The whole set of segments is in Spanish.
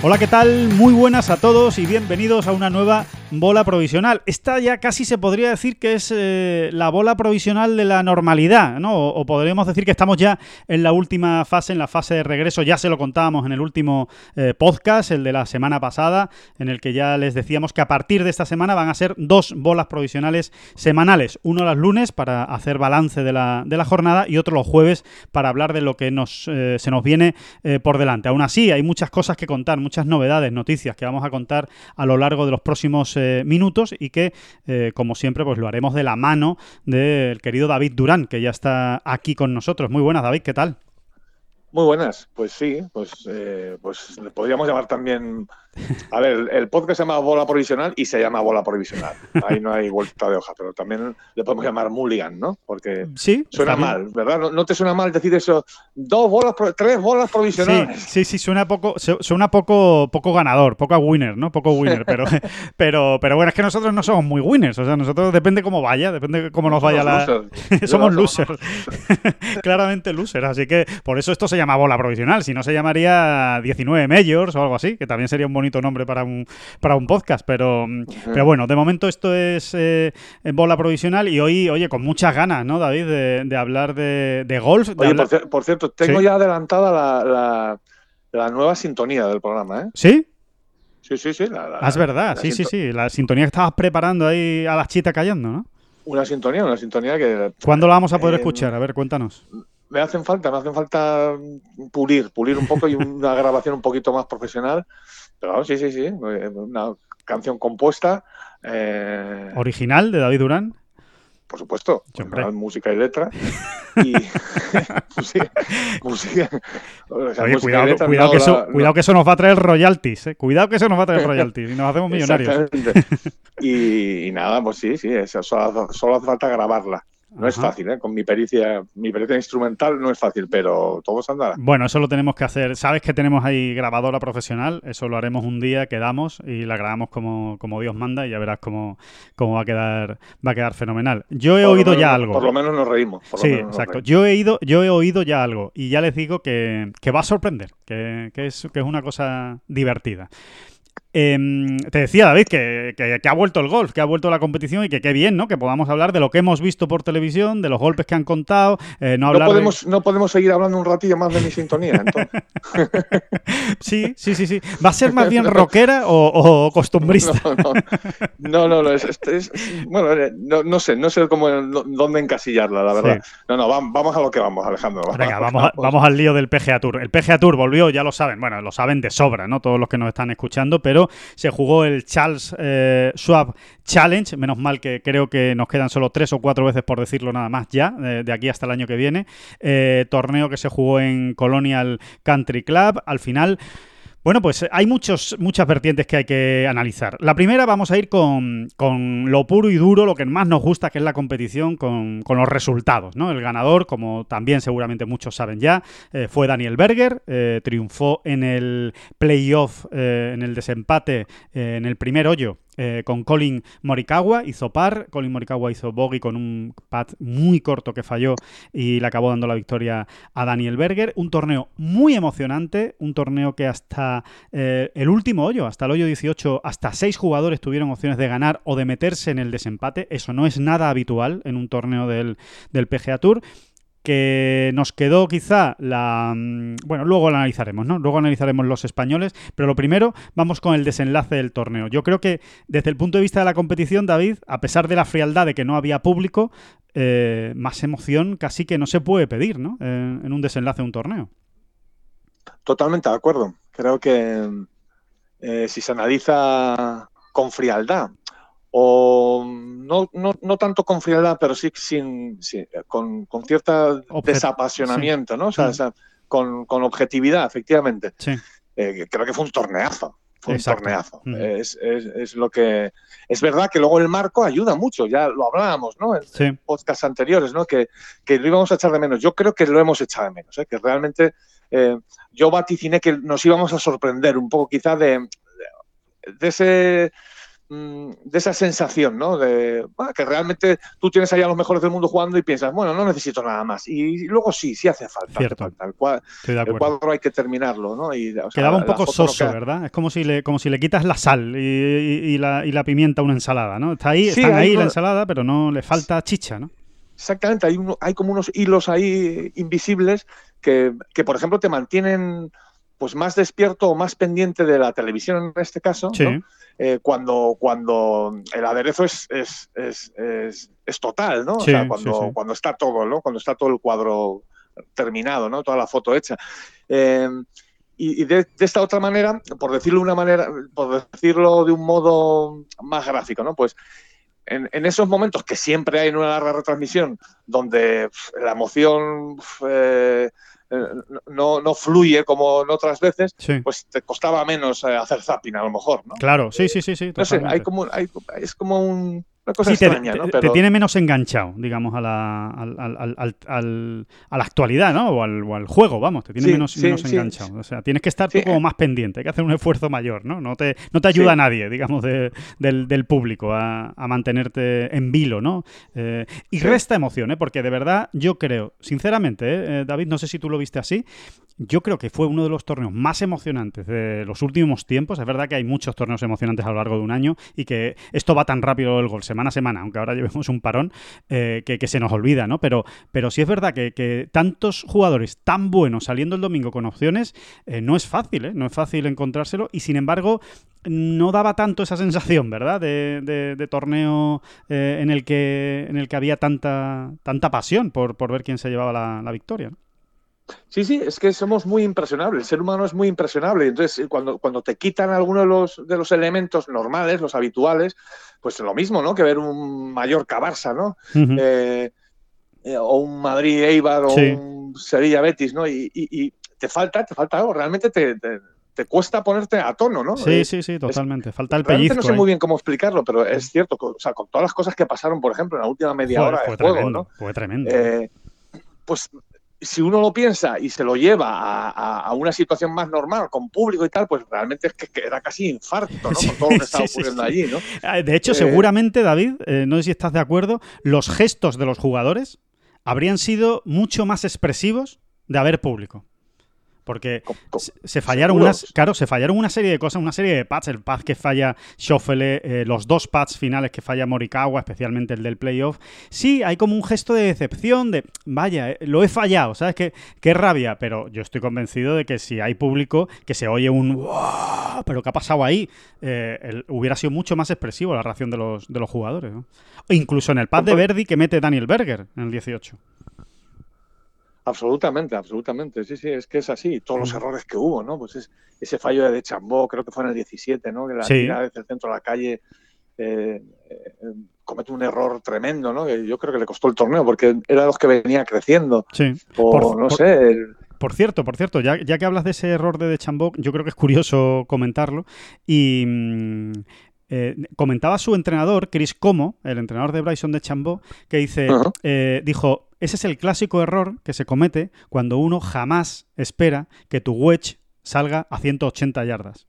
Hola, ¿qué tal? Muy buenas a todos y bienvenidos a una nueva bola provisional. Esta ya casi se podría decir que es eh, la bola provisional de la normalidad, ¿no? O, podríamos decir que estamos ya en la última fase, en la fase de regreso. Ya se lo contábamos en el último eh, podcast, el de la semana pasada, en el que ya les decíamos que a partir de esta semana van a ser dos bolas provisionales semanales. Uno los lunes para hacer balance de la, de la jornada y otro los jueves para hablar de lo que nos, eh, se nos viene por delante. Aún así, hay muchas cosas que contar, muchas novedades, noticias que vamos a contar a lo largo de los próximos eh, minutos y que, eh, como siempre, pues lo haremos de la mano del querido David Durán, que ya está aquí con nosotros. Muy buenas, David, ¿qué tal? Muy buenas, pues sí, pues, eh, pues podríamos llamar también. A ver, el- podcast se llama Bola Provisional y se llama Bola Provisional. Ahí no hay vuelta de hoja, pero también le podemos llamar Mulligan, ¿no? Porque Sí, suena mal, ¿verdad? ¿No, no te suena mal decir eso? Dos bolas, tres bolas Sí, provisionales. sí, sí, suena poco, su- suena poco, poco ganador, poco winner, ¿no? Poco winner, pero, pero, pero bueno, es que nosotros no somos muy winners, o sea, nosotros depende cómo vaya, depende cómo nos vaya la. Somos losers. somos Yo- losers, claramente losers, así que por eso esto se llama bola provisional, si no se llamaría 19 Majors o algo así, que también sería un bonito nombre para un, para un podcast, pero, pero bueno, de momento esto es eh, bola provisional y hoy, oye, con muchas ganas, ¿no, David, de, de hablar de, de golf. de Oye, hablar- por, por cierto, tengo Sí. ya adelantada la, la- la nueva sintonía del programa, ¿eh? ¿Sí? Sí, sí, sí. la- la- Ah, es verdad, la sí, sí, sí. La sintonía que estabas preparando ahí a las chitas cayendo, ¿no? Una sintonía, una sintonía que ¿Cuándo la vamos a poder Eh, escuchar? A ver, cuéntanos. me hacen falta, me hacen falta pulir, pulir un poco y una grabación un poquito más profesional. Pero sí, sí, sí, una canción compuesta, eh, ¿Original de David Durán? por supuesto, con música y letra. Y música, música, o sea, Oye, música y cuidado, letra, cuidado, no que eso, la- cuidado que eso nos va a traer royalties, ¿eh? Cuidado que eso nos va a traer royalties y nos hacemos millonarios. Y, y nada, pues sí, sí, eso, solo, solo hace falta grabarla. No es fácil, ¿eh? Con mi pericia, mi pericia instrumental no es fácil, pero todo se andará. Bueno, eso lo tenemos que hacer. Sabes que tenemos ahí grabadora profesional, eso lo haremos un día, quedamos y la grabamos como, como Dios manda y ya verás cómo, cómo va a quedar, va a quedar fenomenal. Yo he Por oído menos- ya algo. Por lo menos nos reímos. por lo Sí, menos exacto. reímos. Yo he, ido, yo he oído ya algo y ya les digo que, que va a sorprender, que, que es, que es una cosa divertida. Em, te decía, David, que, que- que ha vuelto el golf, que ha vuelto la competición y que qué bien, ¿no? Que podamos hablar de lo que hemos visto por televisión, de los golpes que han contado, eh, no No hablar de- podemos, no podemos seguir hablando un ratillo más de mi sintonía, entonces. Sí, sí, sí, sí. ¿Va a ser más bien rockera o, o costumbrista? No, no, no, no, es, es- es- bueno, eh, no, no sé, no sé cómo, dónde encasillarla, la verdad. No, no, vam- vamos a lo que vamos, Alejandro. Venga, vamos, a- vamos al lío del PGA Tour. El PGA Tour volvió, ya lo saben, bueno, lo saben de sobra, ¿no? Todos los que nos están escuchando, pero se jugó el Charles eh, Schwab Challenge, menos mal que creo que nos quedan solo tres o cuatro veces por decirlo nada más ya, eh, de aquí hasta el año que viene. Eh, torneo que se jugó en Colonial Country Club. Al final, bueno, pues hay muchos, muchas vertientes que hay que analizar. La primera vamos a ir con, con lo puro y duro, lo que más nos gusta, que es la competición, con, con los resultados. ¿no? El ganador, como también seguramente muchos saben ya, eh, fue Daniel Berger, eh, triunfó en el playoff, eh, en el desempate, eh, en el primer hoyo. Eh, con Colin Morikawa, hizo par, Colin Morikawa hizo bogey con un pat muy corto que falló y le acabó dando la victoria a Daniel Berger. Un torneo muy emocionante, un torneo que hasta eh, el último hoyo, hasta el hoyo 18, hasta seis jugadores tuvieron opciones de ganar o de meterse en el desempate. Eso no es nada habitual en un torneo del, del PGA Tour que nos quedó quizá la... mm, Bueno, luego lo analizaremos, ¿no? Luego analizaremos los españoles, pero lo primero vamos con el desenlace del torneo. Yo creo que desde el punto de vista de la competición, David, a pesar de la frialdad de que no había público, eh, más emoción casi que no se puede pedir, ¿no? En, en un desenlace de un torneo. Totalmente de acuerdo. Creo que eh, si se analiza con frialdad, o no, no, no tanto con frialdad, pero sí sin, sí, con, con cierto desapasionamiento, ¿no? O sea, Sí. con, con objetividad, efectivamente. Eh, creo que fue un torneazo. Fue Exacto. un torneazo. Mm. Es, es- es lo que. Es verdad que luego el marco ayuda mucho, ya lo hablábamos, ¿no? En podcasts anteriores, ¿no? Que, que lo íbamos a echar de menos. Yo creo que lo hemos echado de menos, ¿eh? que realmente eh, yo vaticiné que nos íbamos a sorprender un poco quizá de, de ese de esa sensación, ¿no? De bueno, que realmente tú tienes ahí a los mejores del mundo jugando y piensas, bueno, no necesito nada más. Y luego sí, sí hace falta. hace Cierto. falta. El, cua- Estoy de el cuadro hay que terminarlo, ¿no? Y, o sea, Quedaba un poco no soso, queda- ¿verdad? Es como si le, como si le quitas la sal y, y- y la, y la pimienta a una ensalada, ¿no? Está ahí, Sí, están ahí la ensalada, pero no le falta chicha, ¿no? Exactamente, hay como unos hilos ahí invisibles que, que, por ejemplo, te mantienen pues más despierto o más pendiente de la televisión en este caso, Sí. ¿no? Eh, cuando, cuando el aderezo es, es, es, es- es total, ¿no? O sea, cuando, sí. cuando está todo, ¿no? Cuando está todo el cuadro terminado, ¿no? Toda la foto hecha. Eh, y y de, de esta otra manera, por decirlo de una manera, por decirlo de un modo más gráfico, ¿no? Pues en, en esos momentos que siempre hay en una larga retransmisión, donde la emoción eh, no, no fluye como en otras veces, Sí. pues te costaba menos eh, hacer zapping a lo mejor, ¿no? Claro, sí, sí, sí, sí. No sé, hay como, hay- es como un- una cosa Sí, te, extraña, te- ¿no? te Pero tiene menos enganchado, digamos, a la, al- a la actualidad, ¿no? O al, o al juego, vamos, te tiene Sí, menos, sí, menos sí. enganchado. O sea, tienes que estar tú como eh. más pendiente, hay que hacer un esfuerzo mayor, ¿no? No te, no te ayuda nadie, digamos, de- del, del público a, a mantenerte en vilo, ¿no? Eh, y resta emoción, ¿eh? Porque de verdad yo creo, sinceramente. Eh, David, no sé si tú lo viste así, yo creo que fue uno de los torneos más emocionantes de los últimos tiempos. Es verdad que hay muchos torneos emocionantes a lo largo de un año y que esto va tan rápido el gol, semana a semana, aunque ahora llevemos un parón, eh, que, se nos olvida, ¿no? Pero, pero sí es verdad que, tantos jugadores tan buenos saliendo el domingo con opciones, eh, no es fácil, ¿eh? No es fácil encontrárselo y sin embargo no daba tanto esa sensación, ¿verdad? De, de- de torneo eh, en, el que, en el que había tanta, tanta pasión por, por ver quién se llevaba la, victoria. Sí, sí, es que somos muy impresionables. El ser humano es muy impresionable. Entonces, eh, cuando, cuando te quitan alguno de los, de los elementos normales, los habituales, pues lo mismo, ¿no? Que ver un Mallorca Barça, ¿no? Eh, eh, o un Madrid Eibar o Sí. un Sevilla Betis, ¿no? Y, y- y te falta, te falta algo. Realmente te, te- te cuesta ponerte a tono, ¿no? Sí, Eh, sí, sí, totalmente. Falta el pellizco. no sé muy bien cómo explicarlo, pero es cierto, o sea, con todas las cosas que pasaron, por ejemplo, en la última media Joder, hora fue de juego, ¿no? Fue tremendo. Pues si uno lo piensa y se lo lleva a, a- a una situación más normal, con público y tal, pues realmente es que, que era casi infarto, ¿no? Con todo lo que estaba ocurriendo allí, ¿no? Ah, De hecho, eh, seguramente, David, eh, no sé si estás de acuerdo, los gestos de los jugadores habrían sido mucho más expresivos de haber público. Porque se- fallaron unas, claro, se fallaron una serie de cosas, una serie de pads, el pad que falla Schoffele, eh, los dos pads finales que falla Morikawa, especialmente el del playoff. Sí, hay como un gesto de decepción, de vaya, eh, lo he fallado, ¿sabes? Qué, qué rabia, pero yo estoy convencido de que si hay público que se oye un "Wow", pero ¿qué ha pasado ahí? Eh, el- hubiera sido mucho más expresivo la reacción de los, de los jugadores. ¿no? O incluso en el pad de Verdi que mete Daniel Berger en el 18. Absolutamente, absolutamente. Sí, sí, es que es así. Todos los errores que hubo, ¿no? Pues es, ese fallo de Chambó, creo que fue en el 17, ¿no? Que la Sí. tirada desde el centro de la calle eh, eh, comete un error tremendo, ¿no? Que yo creo que le costó el torneo porque era de los que venía creciendo. Sí. O Por- no por- sé, el- Por cierto, por cierto, ya, ya que hablas de ese error de Deschambault, yo creo que es curioso comentarlo. Y mm, eh, comentaba su entrenador, Chris Como, el entrenador de Bryson Deschambault, que dice, eh, dijo, ese es el clásico error que se comete cuando uno jamás espera que tu wedge salga a 180 yardas.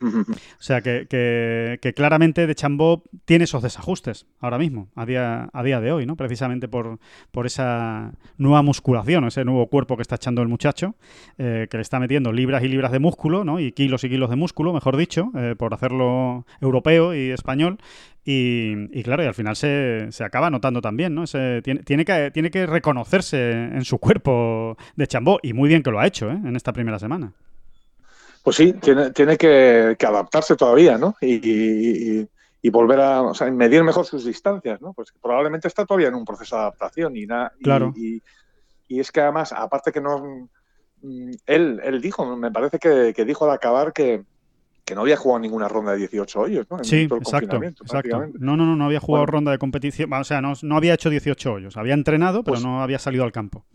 O sea que, que- que claramente de Chambó tiene esos desajustes ahora mismo, a día, a día de hoy, ¿no? Precisamente por, por esa nueva musculación, ese nuevo cuerpo que está echando el muchacho, eh, que le está metiendo libras y libras de músculo, ¿no? Y kilos y kilos de músculo, mejor dicho, eh, por hacerlo europeo y español. Y, y claro, y al final se, se acaba notando también, ¿no? Ese- tiene, tiene, que, tiene que reconocerse en su cuerpo de Chambó, y muy bien que lo ha hecho, ¿eh? En esta primera semana. Pues sí, tiene, tiene que, que adaptarse todavía, ¿no? Y, y- y- volver a o sea, medir mejor sus distancias, ¿no? Pues probablemente está todavía en un proceso de adaptación y nada. Claro. Y, y es que además, aparte que no. mm, Él, él dijo, me parece que, que dijo al acabar que, que no había jugado ninguna ronda de 18 hoyos, ¿no? En Sí, exacto, exacto. No, no, no, no había jugado Bueno. ronda de competición, o sea, no, no había hecho 18 hoyos, había entrenado, pero Pues- no había salido al campo.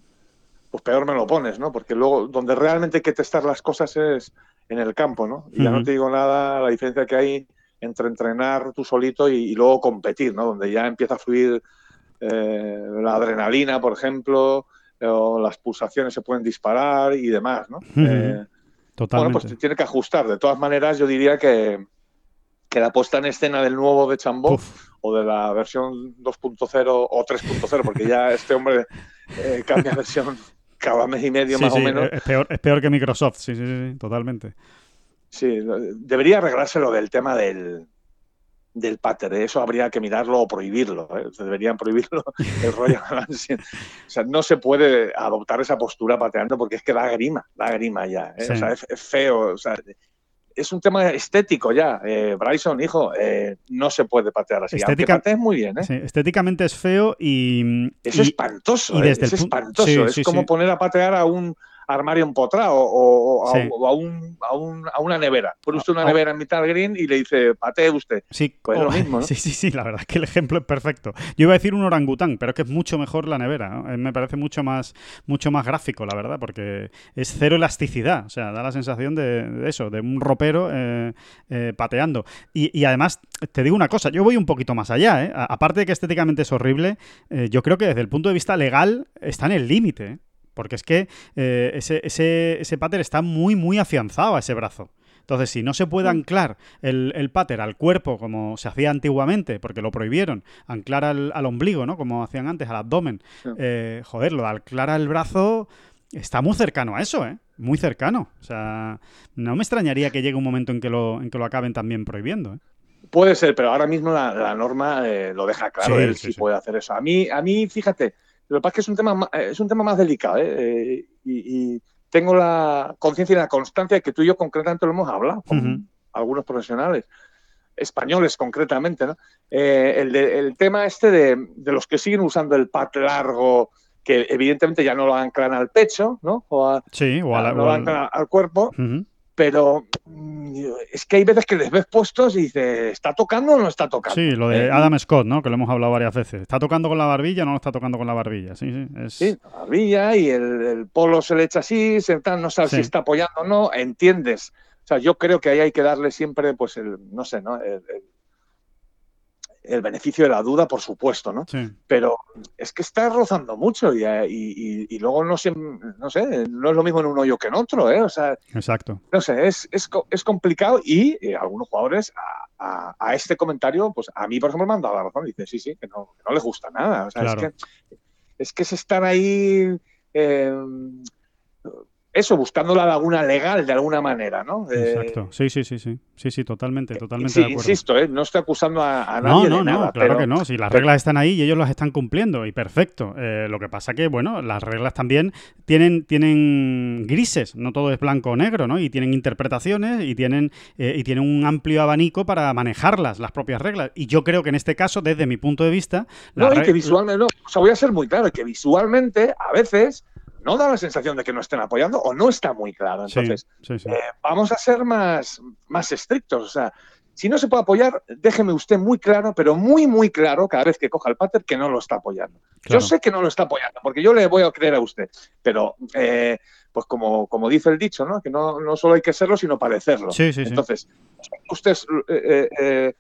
pues peor me lo pones, ¿no? Porque luego donde realmente hay que testar las cosas es en el campo, ¿no? Y ya no te digo nada la diferencia que hay entre entrenar tú solito y, y luego competir, ¿no? Donde ya empieza a fluir eh, la adrenalina, por ejemplo, o las pulsaciones se pueden disparar y demás, ¿no? Eh, bueno, Totalmente. pues tiene que ajustar. De todas maneras, yo diría que, que la puesta en escena del nuevo de Chambó Uf, o de la versión 2.0 o 3.0 porque ya este hombre eh, cambia versión cada mes y medio sí, más sí, o menos. Es, peor, es peor que Microsoft, sí, sí, sí, totalmente. Sí, debería arreglarse lo del tema del, del pater. Eso habría que mirarlo o prohibirlo. ¿eh? Deberían prohibirlo el Royal Lancing. O sea, no se puede adoptar esa postura pateando porque es que da grima, da grima ya. ¿eh? Sí. O sea, es, es feo. O sea, es un tema estético ya. Eh, Bryson, hijo, eh, no se puede patear así. Estética- patees muy bien, ¿eh? Sí, estéticamente es feo y. Es espantoso, y desde es espantoso. sí, es sí, como poner a patear a un armario empotrado o, o a, Sí. o a un- a un- a una nevera. Pone usted una A- nevera en mitad green y le dice, patee usted. Sí, Pues o- lo mismo, ¿no? sí, sí, sí, la verdad es que el ejemplo es perfecto. Yo iba a decir un orangután, pero es que es mucho mejor la nevera. ¿no? Eh, Me parece mucho más, mucho más gráfico, la verdad, porque es cero elasticidad. O sea, da la sensación de, de eso, de un ropero eh, eh, pateando. Y, y además, te digo una cosa, yo voy un poquito más allá. ¿eh? Aparte de que estéticamente es horrible, yo creo que desde el punto de vista legal está en el límite. Porque es que eh, ese, ese, ese pater está muy, muy afianzado a ese brazo. Entonces, si no se puede Mm. anclar el, el pater al cuerpo como se hacía antiguamente, porque lo prohibieron, anclar al, al ombligo, ¿no? Como hacían antes, al abdomen. Sí. eh, joder, lo de anclar al brazo está muy cercano a eso, ¿eh? Muy cercano. O sea, no me extrañaría que llegue un momento en que lo, en que lo acaben también prohibiendo. ¿eh? Puede ser, pero ahora mismo la, la norma eh, lo deja claro. Sí, él sí. puede hacer eso. A mí, a mí, fíjate, lo que pasa es que es un tema, ma- eh, es un tema más delicado. ¿eh? Eh, y, y tengo la conciencia y la constancia de que tú y yo concretamente lo hemos hablado con algunos profesionales españoles concretamente, ¿no? Eh, el, de- el tema este de, de los que siguen usando el pat largo, que evidentemente ya no lo anclan al pecho, ¿no? O a- Sí, o a la- no o lo al- anclan al cuerpo, pero es que hay veces que les ves puestos y dices, ¿está tocando o no está tocando? Sí, lo de Eh, Adam Scott, ¿no? Que lo hemos hablado varias veces. ¿Está tocando con la barbilla o no lo está tocando con la barbilla? Sí, sí. Es... Sí, la barbilla y el, el polo se le echa así, se, tal, no sabes Sí. si está apoyando o no, entiendes. O sea, yo creo que ahí hay que darle siempre, pues, el, no sé, ¿no? El, el- el beneficio de la duda, por supuesto, ¿no? Sí. Pero es que está rozando mucho y, y- y- y luego no sé, no sé, no es lo mismo en un hoyo que en otro, ¿eh? O sea, Exacto. no sé, es, es, es complicado y eh, algunos jugadores a, a- a este comentario, pues a mí, por ejemplo, me han dado la razón. Dice, sí, sí, que no, que no les gusta nada. O sea, Claro. es, que, es que es estar ahí, eh, eso, buscando la laguna legal de alguna manera, ¿no? Eh, Exacto. Sí, sí, sí, sí. Sí, sí, totalmente, totalmente sí, de acuerdo. insisto, eh, no estoy acusando a, a No, nadie no, de no, nada, claro pero- que no. Si las pero- reglas están ahí y ellos las están cumpliendo, y perfecto. Eh, lo que pasa que, bueno, las reglas también tienen, tienen grises, no todo es blanco o negro, ¿no? Y tienen interpretaciones y tienen, eh, y tienen un amplio abanico para manejarlas, las propias reglas. Y yo creo que en este caso, desde mi punto de vista, No, y que visualmente, no, o sea, voy a ser muy claro, que visualmente a veces no da la sensación de que no estén apoyando o no está muy claro. Entonces, sí, sí. eh, vamos a ser más, más estrictos. O sea, si no se puede apoyar, déjeme usted muy claro, pero muy, muy claro cada vez que coja el pater que no lo está apoyando. Claro. Yo sé que no lo está apoyando, porque yo le voy a creer a usted, pero eh, pues como, como dice el dicho, ¿no? que no, no solo hay que serlo, sino parecerlo. Sí, sí, sí. Entonces, usted, eh,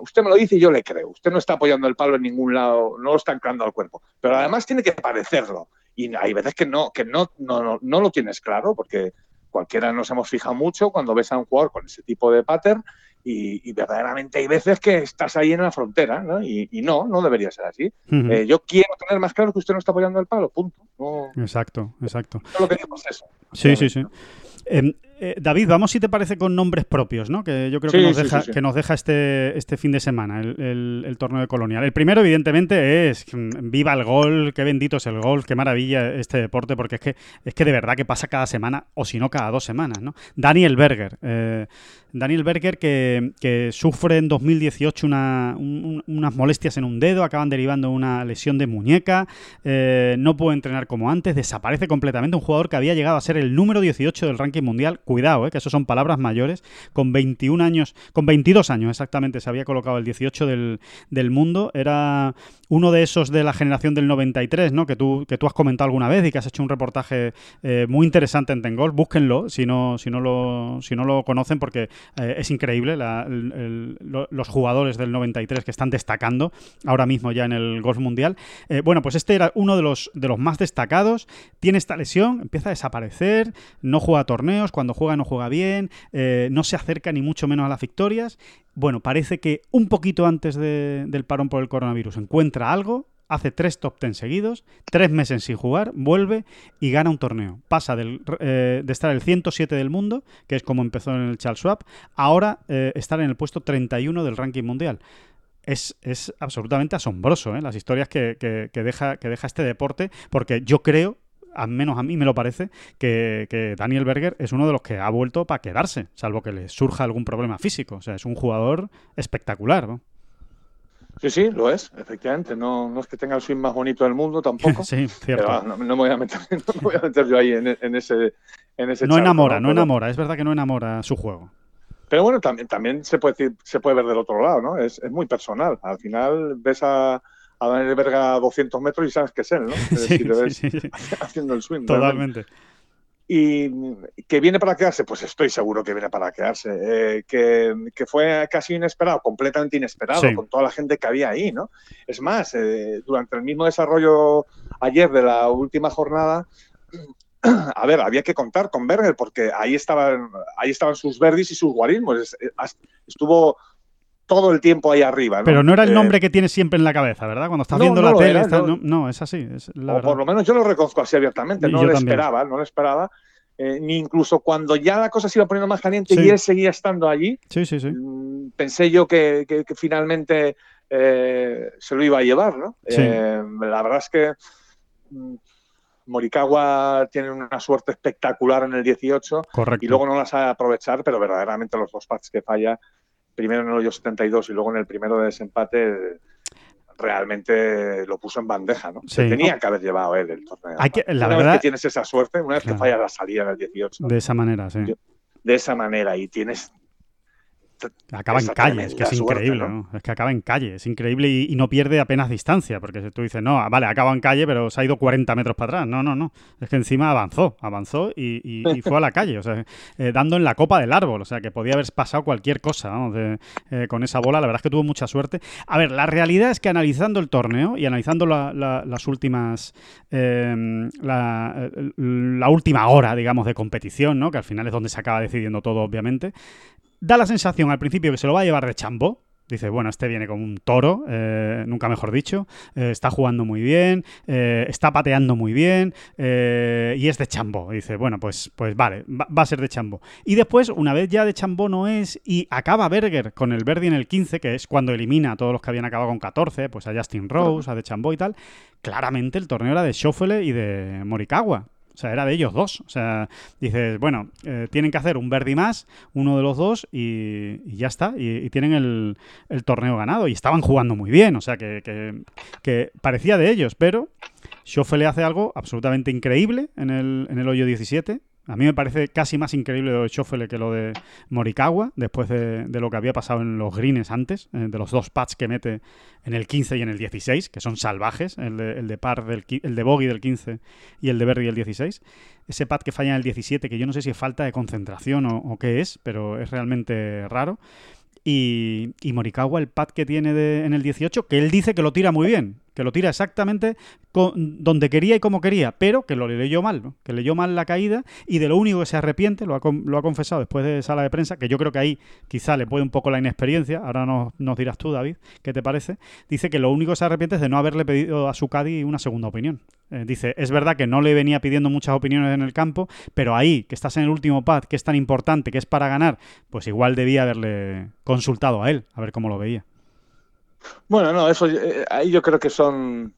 usted me lo dice y yo le creo. Usted no está apoyando el palo en ningún lado, no lo está anclando al cuerpo. Pero además tiene que parecerlo. Y hay veces que no, que no, no, no, no lo tienes claro, porque cualquiera nos hemos fijado mucho cuando ves a un jugador con ese tipo de pattern y, y verdaderamente hay veces que estás ahí en la frontera, ¿no? Y, y no, no debería ser así. Eh, yo quiero tener más claro que usted no está apoyando el palo, punto. No, Exacto, exacto. yo lo que digo es eso. Sí, sí, sí. Em, eh, David, vamos si te parece con nombres propios, ¿no? Que yo creo que nos sí, deja, sí, que nos deja este, este fin de semana, el, el- el torneo de Colonial. El primero, evidentemente, es mm, viva el gol, qué bendito es el golf, qué maravilla este deporte, porque es que, es que de verdad que pasa cada semana, o si no, cada dos semanas, ¿no? Daniel Berger. eh, Daniel Berger que, que sufre en 2018 una- un- un- unas molestias en un dedo, acaban derivando una lesión de muñeca, eh, no puede entrenar como antes, desaparece completamente. Un jugador que había llegado a ser el número 18 del ranking mundial, cuidado, ¿eh? que eso son palabras mayores, con 21 años, con 22 años exactamente, se había colocado el 18 del, del mundo, era uno de esos de la generación del 93, ¿no? Que tú, que tú has comentado alguna vez y que has hecho un reportaje eh, muy interesante en Tengol. Búsquenlo si no, si no, lo, si no lo conocen porque eh, es increíble los jugadores del 93 que están destacando ahora mismo ya en el Golf Mundial. Bueno, pues este era uno de los, de los más destacados. Tiene esta lesión, empieza a desaparecer, no juega torneos, cuando juega no juega bien, eh, no se acerca ni mucho menos a las victorias. Bueno, parece que un poquito antes de- del parón por el coronavirus encuentra algo, hace tres top ten seguidos, tres meses sin jugar, vuelve y gana un torneo. Pasa eh, de estar el 107 del mundo, que es como empezó en el Charles Schwab, ahora eh, estar en el puesto 31 del ranking mundial. Es, es absolutamente asombroso ¿eh? las historias que, que- que deja, que deja este deporte, porque yo creo, al menos a mí me lo parece, que, que Daniel Berger es uno de los que ha vuelto para quedarse, salvo que le surja algún problema físico. O sea, es un jugador espectacular. ¿no? Sí, sí, lo es, efectivamente. No, no es que tenga el swing más bonito del mundo tampoco. sí, cierto. Pero no, no me voy a meter, no me voy a meter yo ahí en, en ese, en ese no charco, enamora, no enamora. Es verdad que no enamora su juego. Pero bueno, también, también se puede decir, se puede ver del otro lado, ¿no? Es, es muy personal. Al final ves a, a Daniel Berga a 200 metros y sabes que es él, ¿no? Sí, si ves sí, sí, haciendo el swing. realmente. totalmente. Y que viene para quedarse, pues estoy seguro que viene para quedarse. Eh, que, que fue casi inesperado, completamente inesperado, con toda la gente que había ahí, ¿no? Es más, eh, durante el mismo desarrollo ayer de la última jornada, a ver, había que contar con Berger, porque ahí estaban, ahí estaban sus verdis y sus guarismos. Estuvo todo el tiempo ahí arriba. ¿no? Pero no era el Eh, nombre que tienes siempre en la cabeza, ¿verdad? Cuando estás No, viendo no la tele. era, estás- no. es así. Es la o verdad. por lo menos yo lo reconozco así abiertamente, Y no lo también. esperaba, no lo esperaba. Eh, ni incluso cuando ya la cosa se iba poniendo más caliente Sí. y él seguía estando allí, Sí, sí, sí. mm, pensé yo que, que- que finalmente eh, se lo iba a llevar, ¿no? Sí. La verdad es que mm, Morikawa tiene una suerte espectacular en el 18 Correcto. y luego no la sabe aprovechar, pero verdaderamente los dos pads que falla, primero en el hoyo 72 y luego en el primero de desempate, realmente lo puso en bandeja, ¿no? Se Sí. tenía que haber llevado él el torneo. La una verdad- vez que tienes esa suerte, una vez Claro. que fallas la salida en el 18, De esa manera, sí. De esa manera y tienes Acaba en calle, es que es suerte, increíble, ¿no? ¿no? Es que acaba en calle, es increíble y, y no pierde apenas distancia, porque tú dices, no, vale, acaba en calle, pero se ha ido 40 metros para atrás. No, no, no. Es que encima avanzó, avanzó y, y- y fue a la calle, o sea, eh, dando en la copa del árbol, o sea, que podía haber pasado cualquier cosa, vamos, de- eh, con esa bola. La verdad es que tuvo mucha suerte. A ver, la realidad es que analizando el torneo y analizando la- la- las últimas, eh, la, eh, la última hora, digamos, de competición, ¿no? Que al final es donde se acaba decidiendo todo, obviamente da la sensación al principio que se lo va a llevar de chambó. Dice, bueno, este viene como un toro, eh, nunca mejor dicho, eh, está jugando muy bien, eh, está pateando muy bien y es de chambó. Dice, bueno, pues, pues vale, va, va a ser de chambó. Y después, una vez ya de chambó no es y acaba Berger con el Verdi en el 15, que es cuando elimina a todos los que habían acabado con 14, pues a Justin Rose, a de chambó y tal, claramente el torneo era de Schoffele y de Morikawa. Sea, era de ellos dos. O sea, dices, bueno, eh, tienen que hacer un Verdi más, uno de los dos, y, ya está. Y, tienen el, torneo ganado. Y estaban jugando muy bien. O sea, que, que- que parecía de ellos. Pero Schoffele hace algo absolutamente increíble en el, en el hoyo 17. A mí me parece casi más increíble lo de Schoffele que lo de Morikawa, después de, lo que había pasado en los greens antes, eh, de los dos pads que mete en el 15 y en el 16, que son salvajes, el de, el de par del, el de bogey del 15 y el de Verdi del 16. Ese pad que falla en el 17, que yo no sé si es falta de concentración o, qué es, pero es realmente raro. Y, Morikawa, el pad que tiene en el 18, que él dice que lo tira muy bien, que lo tira exactamente con- donde quería y como quería, pero que lo leyó mal, ¿no? que leyó mal la caída y de lo único que se arrepiente, lo ha, lo ha confesado después de sala de prensa, que yo creo que ahí quizá le puede un poco la inexperiencia, ahora nos, nos dirás tú, David, ¿qué te parece? Dice que lo único que se arrepiente es de no haberle pedido a su Caddy una segunda opinión. Eh, dice, es verdad que no le venía pidiendo muchas opiniones en el campo, pero ahí, que estás en el último pad, que es tan importante, que es para ganar, pues igual debía haberle consultado a él, a ver cómo lo veía. Bueno, no, eso eh, ahí yo creo que son.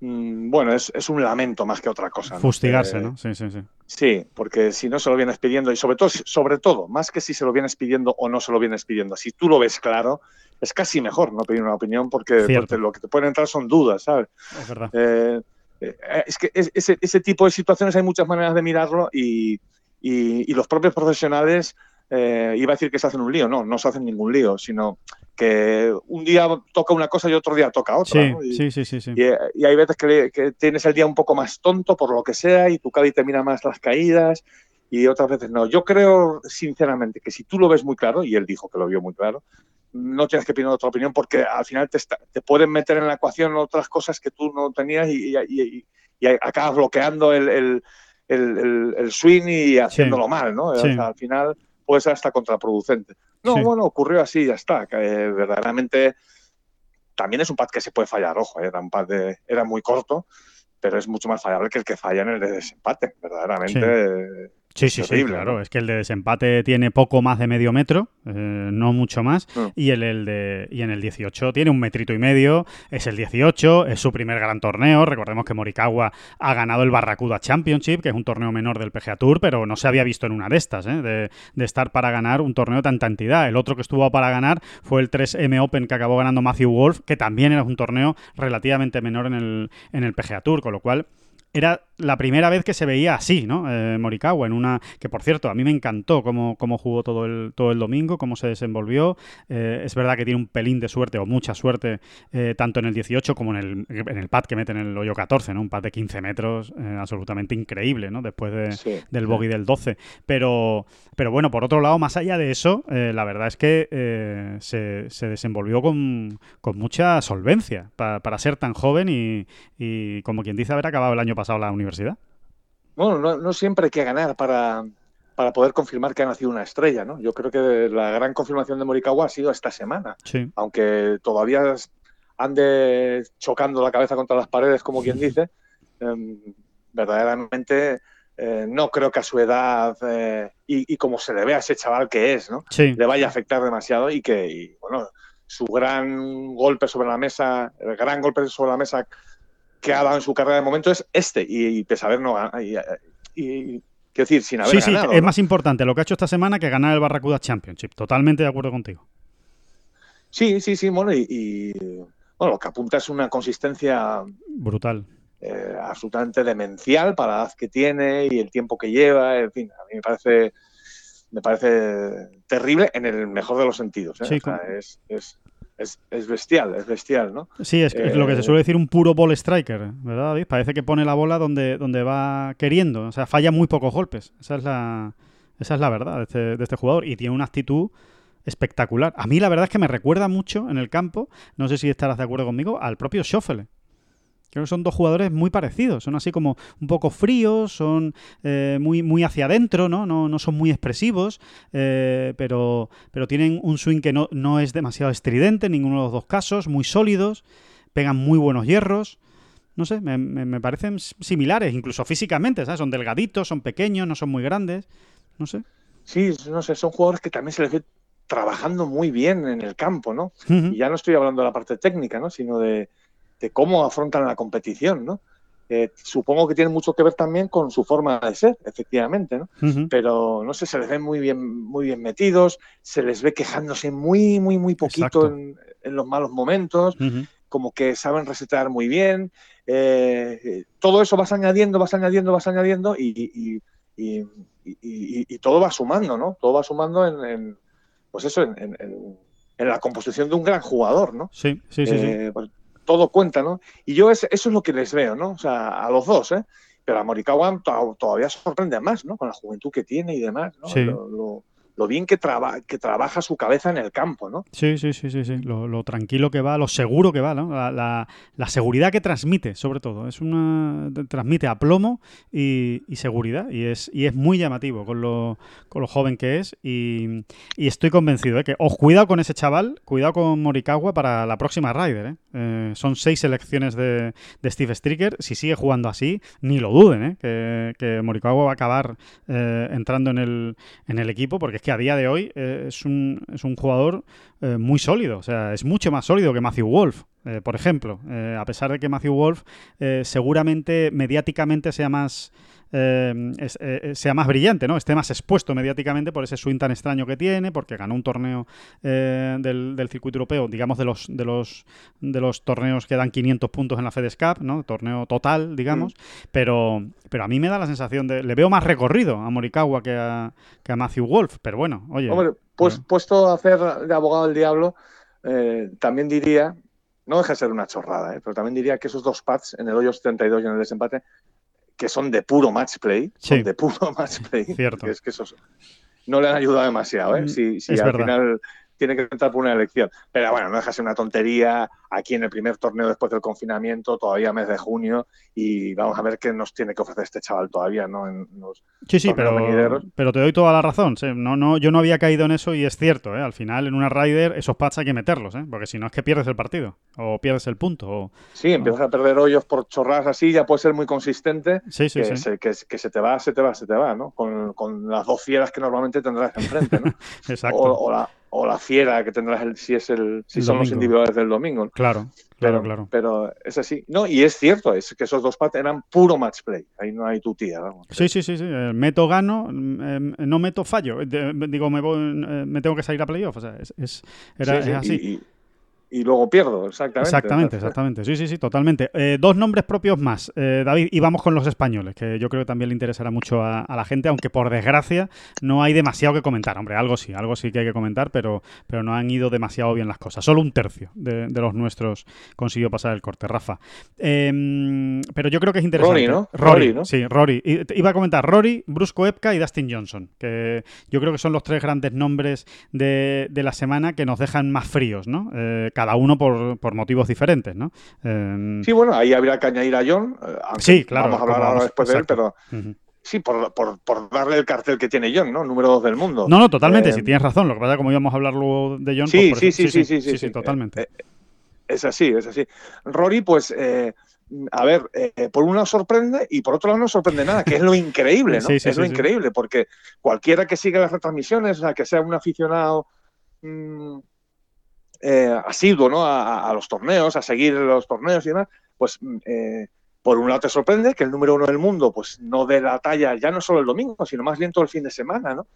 mm, Bueno, es, es un lamento más que otra cosa. ¿no? Fustigarse, Eh, ¿no? Sí, sí, sí. Sí, porque si no se lo vienes pidiendo, y sobre todo, sobre todo, más que si se lo vienes pidiendo o no se lo vienes pidiendo, si tú lo ves claro, es casi mejor no pedir una opinión porque, lo que te pueden entrar son dudas, ¿sabes? Es verdad. Eh, es que es- ese, ese tipo de situaciones hay muchas maneras de mirarlo y, y, y los propios profesionales, eh, iba a decir que se hacen un lío, no, no se hacen ningún lío, sino que un día toca una cosa y otro día toca otra. Sí, ¿no? Y- sí, sí, sí, sí. y, y hay veces que, que tienes el día un poco más tonto por lo que sea y tu Cádiz te mira más las caídas y otras veces no. Yo creo, sinceramente, que si tú lo ves muy claro, y él dijo que lo vio muy claro, no tienes que pedir otra opinión porque al final te, está- te pueden meter en la ecuación otras cosas que tú no tenías y, y- y- acabas bloqueando el, el- el- el- swing y haciéndolo mal, ¿no? O Sí. sea, al final puede ser hasta contraproducente. No, Sí. bueno, ocurrió así, ya está. Que eh, verdaderamente también es un pad que se puede fallar, ojo, eh, era un pad de, era muy corto, pero es mucho más fallable que el que falla en el de desempate, verdaderamente. eh, Sí, sí, sí, claro. ¿no? Es que el de desempate tiene poco más de medio metro, eh, no mucho más. Mm. Y, el, el de, y en el 18 tiene un metrito y medio. Es el 18, es su primer gran torneo. Recordemos que Morikawa ha ganado el Barracuda Championship, que es un torneo menor del PGA Tour, pero no se había visto en una de estas, ¿eh? de, de estar para ganar un torneo de tanta entidad. El otro que estuvo para ganar fue el 3M Open que acabó ganando Matthew Wolf, que también era un torneo relativamente menor en el, en el PGA Tour, con lo cual era la primera vez que se veía así, ¿no? Eh, Morikawa en una que por cierto a mí me encantó cómo, cómo jugó todo el todo el domingo, cómo se desenvolvió. Eh, es verdad que tiene un pelín de suerte o mucha suerte eh, tanto en el 18 como en el en el pad que mete en el hoyo 14, ¿no? Un pad de 15 metros eh, absolutamente increíble, ¿no? Después de, sí, del sí. bogey del 12. Pero, pero bueno, por otro lado, más allá de eso, eh, la verdad es que eh, se, se desenvolvió con, con mucha solvencia pa- para ser tan joven y, y, como quien dice, haber acabado el año pasado la universidad. Bueno, no, no siempre hay que ganar para, para poder confirmar que ha nacido una estrella, ¿no? Yo creo que la gran confirmación de Morikawa ha sido esta semana, Sí, aunque todavía ande chocando la cabeza contra las paredes, como quien dice, em, verdaderamente eh, no creo que a su edad eh, y, y como se le ve a ese chaval que es, ¿no? sí, le vaya a afectar demasiado y que, y, bueno, su gran golpe sobre la mesa, el gran golpe sobre la mesa que ha dado en su carrera de momento es este, y, y pese a haber no gan- y, y- y- quiero decir, sin haber sí, sí, ganado. es ¿no? más importante lo que ha hecho esta semana que ganar el Barracuda Championship. Totalmente de acuerdo contigo. Sí, sí, sí, bueno, y, bueno, lo que apunta es una consistencia Brutal. eh, absolutamente demencial para la edad que tiene y el tiempo que lleva, en fin, a mí me parece me parece terrible en el mejor de los sentidos. ¿eh? Sí, O sea, es, es, es, es bestial, es bestial, ¿no? Sí, es, lo que se Eh, suele decir un puro ball striker, ¿verdad, David? Parece que pone la bola donde, donde va queriendo. O sea, falla muy pocos golpes. Esa es la, esa es la verdad de este, de este jugador. Y tiene una actitud espectacular. A mí la verdad es que me recuerda mucho en el campo, no sé si estarás de acuerdo conmigo, al propio Schoffele. Creo que son dos jugadores muy parecidos. Son así como un poco fríos, son eh, muy, muy hacia adentro, ¿no? No, no son muy expresivos, eh, pero, pero tienen un swing que no, no es demasiado estridente en ninguno de los dos casos, muy sólidos, pegan muy buenos hierros. No sé, me, me- me parecen similares, incluso físicamente, ¿sabes? Son delgaditos, son pequeños, no son muy grandes. No sé. Sí, no sé, son jugadores que también se les ve trabajando muy bien en el campo, ¿no? Y ya no estoy hablando de la parte técnica, ¿no? Sino de, de cómo afrontan la competición, ¿no? Eh, supongo que tiene mucho que ver también con su forma de ser, efectivamente, ¿no? Pero no sé, se les ve muy bien, muy bien metidos, se les ve quejándose muy, muy, muy poquito en, en los malos momentos, como que saben resetear muy bien. eh, todo eso vas añadiendo, vas añadiendo, vas añadiendo y, y- y- y- y- y todo va sumando, ¿no? Todo va sumando en, en, pues eso, en, en- en- en la composición de un gran jugador, ¿no? Sí, sí, sí. sí. Eh, pues todo cuenta, ¿no? Y yo es- eso es lo que les veo, ¿no? O sea, a los dos, ¿eh? Pero a Morikawa to- todavía sorprende más, ¿no? Con la juventud que tiene y demás, ¿no? Sí. Lo, lo- lo bien que, traba- que trabaja su cabeza en el campo, ¿no? Sí, sí, sí, sí, sí. Lo, lo tranquilo que va, lo seguro que va, ¿no? La, la- seguridad que transmite, sobre todo. Es una transmite aplomo y, y seguridad. Y es, y es muy llamativo con lo, con lo joven que es. Y, y estoy convencido de que os cuidado con ese chaval, cuidado con Morikawa para la próxima Ryder. ¿eh? Eh, son seis selecciones de, de Steve Stricker. Si sigue jugando así, ni lo duden, ¿eh? que, que Morikawa va a acabar eh, entrando en el, en el equipo, porque es que a día de hoy eh, es, un, es un jugador eh, muy sólido, o sea, es mucho más sólido que Matthew Wolf, eh, por ejemplo. A pesar de que Matthew Wolf seguramente mediáticamente sea más eh, es- eh, sea más brillante, ¿no? Esté más expuesto mediáticamente por ese swing tan extraño que tiene, porque ganó un torneo eh, del, del circuito europeo, digamos de los de los de los torneos que dan 500 puntos en la FedEx Cup, ¿no? Torneo total, digamos, pero pero a mí me da la sensación de le veo más recorrido a Morikawa que a, que a Matthew Wolf, pero bueno, oye, Hombre, pues Bueno. puesto a hacer de abogado del diablo, eh, también diría, no deja de ser una chorrada, ¿eh? pero también diría que esos dos pads en el hoyo 72 y en el desempate, que son de puro match play, Sí. son de puro match play, Cierto. es que esos no le han ayudado demasiado, ¿eh? Mm, si al verdad. final tiene que entrar por una elección. Pero bueno, no deja de ser una tontería aquí en el primer torneo después del confinamiento, todavía mes de junio, y vamos a ver qué nos tiene que ofrecer este chaval todavía, ¿no? En los- Sí, sí, pero, venideros. pero te doy toda la razón. sí, No, no, yo no había caído en eso y es cierto. ¿eh? Al final, en una Rider, esos pads hay que meterlos, ¿eh? porque si no es que pierdes el partido o pierdes el punto. o- Sí, empiezas a perder hoyos por chorradas así, ya puede ser muy consistente. Sí, sí, que, sí. Se, que, que se te va, se te va, se te va, ¿no? Con, con las dos fieras que normalmente tendrás enfrente, ¿no? Exacto. o, o la, o la fiera que tendrás el- si es el, si El son los individuales del domingo. Claro, Pero, claro, claro. pero es así. No, y es cierto, es que esos dos pads eran puro match play. Ahí no hay tu tía, vamos. Sí, sí, sí, sí. eh, Meto gano, mm, eh, no meto fallo. Eh, de- digo, me, voy, eh, me tengo que salir a playoff. O sea, es, es- era, Sí, sí, es así. Y, y- y luego pierdo, exactamente. Exactamente, exactamente. Sí, sí, sí, totalmente. Eh, dos nombres propios más, eh, David, y vamos con los españoles, que yo creo que también le interesará mucho a, a la gente, aunque por desgracia no hay demasiado que comentar. Hombre, algo sí, algo sí que hay que comentar, pero, pero no han ido demasiado bien las cosas. Solo un tercio de, de los nuestros consiguió pasar el corte, Rafa. Eh, pero yo creo que es interesante. Rory, ¿no? Rory, Rory, ¿no? Sí, Rory. Iba a comentar Rory, Brusco Epka y Dustin Johnson, que yo creo que son los tres grandes nombres de, de la semana que nos dejan más fríos, ¿no? Eh, cada uno por, por motivos diferentes, ¿no? Eh, Sí, bueno, ahí habría que añadir a John. eh, Sí, claro, Vamos a hablar ahora después de él, pero sí, por, por, por darle el cartel que tiene John, ¿no? Número dos del mundo. No, no, totalmente, Eh, si tienes razón. Lo que pasa es que como íbamos a hablar luego de John, Sí, pues sí, eso- sí, sí, sí, sí, sí. totalmente. Eh, Es así, es así. Rory, pues, eh, a ver, eh, por un lado sorprende y por otro lado no sorprende nada, que es lo increíble, ¿no? Sí, sí, es lo sí, sí. increíble, porque cualquiera que siga las retransmisiones, o sea, que sea un aficionado mm, eh, asiduo, ¿no? A, a- los torneos, a seguir los torneos y demás, pues, mm, eh, por un lado te sorprende que el número uno del mundo, pues, no dé la talla ya no solo el domingo, sino más bien todo el fin de semana, ¿no?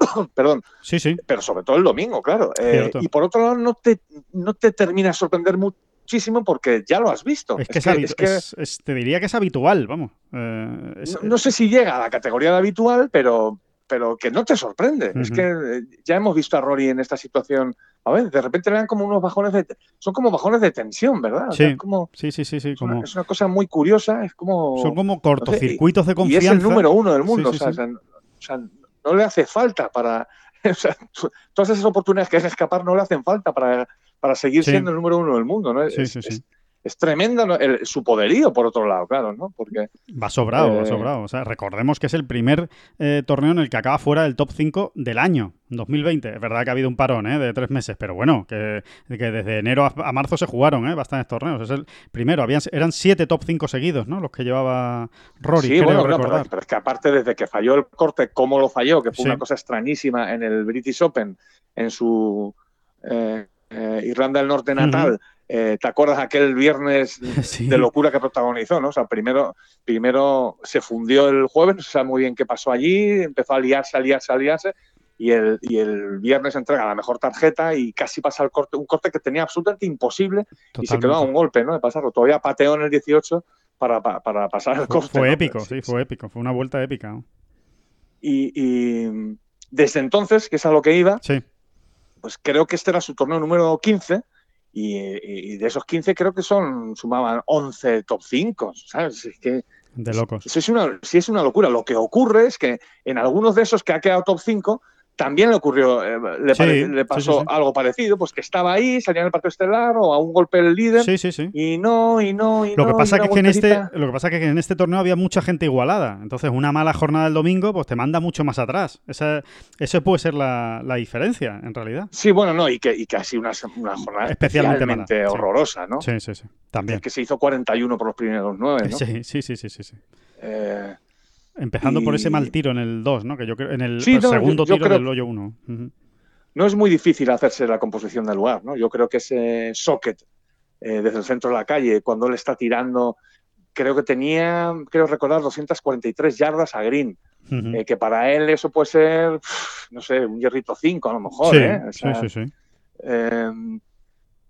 Perdón, Sí, sí. pero sobre todo el domingo, claro. Eh, y por otro lado, no te, no te termina de sorprender muchísimo porque ya lo has visto. Es que, es, habitu- es- es- te diría que es habitual, vamos. Eh, no, no sé si llega a la categoría de habitual, pero, pero que no te sorprende. Es que eh, ya hemos visto a Rory en esta situación. A ver, de repente le dan como unos bajones de. Son como bajones de tensión, ¿verdad? O sea, Sí, es como, Sí, sí, sí, sí. es, una, es cosa muy curiosa. Es como. son como no sé, cortocircuitos de y confianza. es el número uno del mundo. Sí, sí, o, sea, o sea, no le hace falta para. o sea, todas esas oportunidades que deja escapar no le hacen falta para, para seguir siendo el número uno del mundo. ¿no? Es, Sí, sí, es- sí. Es tremenda ¿no? el- su poderío, por otro lado, claro, ¿no? Porque Va sobrado, va Eh, sobrado. O sea, recordemos que es el primer eh, torneo en el que acaba fuera del top 5 del año, 2020. Es verdad que ha habido un parón ¿eh? de tres meses, pero bueno, que, que desde enero a, a marzo se jugaron ¿eh? bastantes torneos. Es el primero, habían, eran siete top 5 seguidos, ¿no? Los que llevaba Rory, sí, creo bueno, pero, recordar. pero es que aparte desde que falló el corte, cómo lo falló, que fue Sí. una cosa extrañísima en el British Open, en su eh, Irlanda del Norte natal. Eh, ¿Te acuerdas aquel viernes Sí. de locura que protagonizó, ¿no? O sea, primero, primero se fundió el jueves, no se sabe muy bien qué pasó allí, empezó a liarse, a liarse, a liarse, y el, y el viernes entrega la mejor tarjeta y casi pasa el corte, un corte que tenía absolutamente imposible y se quedó a un golpe, ¿no? De pasarlo. Todavía pateó en el 18 para, para, para pasar el Fue, corte. fue ¿no? épico, sí, fue épico. Fue una vuelta épica. ¿no? Y, y desde entonces, que es a lo que iba, Sí, pues creo que este era su torneo número 15 y, y de esos 15 creo que son sumaban 11 top 5, ¿sabes? Es que de locos. eso es una, sí es una locura. Lo que ocurre es que en algunos de esos que ha quedado top 5 también le ocurrió, eh, le, Sí, pare- le sí, pasó sí, sí. algo parecido, pues que estaba ahí, salía en el partido estelar o a un golpe del líder Sí, sí, sí. y no, y no, y Lo que no, pasa y que es que en este, lo que pasa que en este torneo había mucha gente igualada. Entonces, una mala jornada del domingo, pues te manda mucho más atrás. Esa, eso puede ser la, la diferencia, en realidad. Sí, bueno, no, y que, y que ha sido una, una jornada Especialmente horrorosa, ¿no? Sí, sí, sí. También. Es que se hizo 41 por los primeros 9, ¿no? Sí, sí, sí, sí, sí, sí. Eh, Empezando por ese mal tiro en el 2, ¿no? Que yo creo en el Sí, no, segundo yo- yo tiro creo- del hoyo 1. Ujú. no es muy difícil hacerse la composición del lugar, ¿no? Yo creo que ese socket eh, desde el centro de la calle, cuando él está tirando, creo que tenía, creo recordar, 243 yardas a Green. Eh, que para él eso puede ser, no sé, un hierrito 5 a lo mejor, sí, ¿eh? O sea, sí, sí, sí. eh,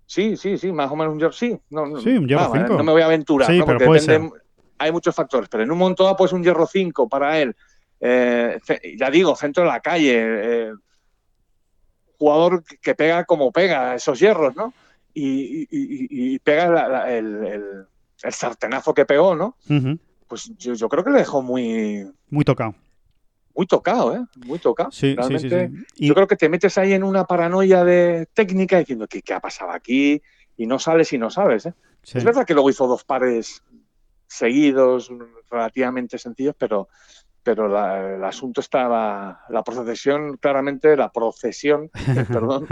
sí, sí, sí, más o menos un hierro, sí. No, no, Sí, un hierro vamos, eh, cinco. No me voy a aventurar, Sí, ¿no? pero Porque puede depende- hay muchos factores, pero en un momento dado, pues un hierro 5 para él. Eh, ya digo, centro de la calle, eh, jugador que- pega como pega esos hierros, ¿no? Y, y- y- y pega la- la- el, el- el sartenazo que pegó, ¿no? Pues yo, yo creo que le dejó muy, Muy tocado. muy tocado, ¿eh? Muy tocado. Sí, sí, sí. Y- Yo creo que te metes ahí en una paranoia de técnica diciendo que qué ha pasado aquí y no sales y no sabes, ¿eh? Es verdad que luego hizo dos pares seguidos, relativamente sencillos, pero, pero la- el asunto estaba, la procesión, claramente la procesión, eh, perdón,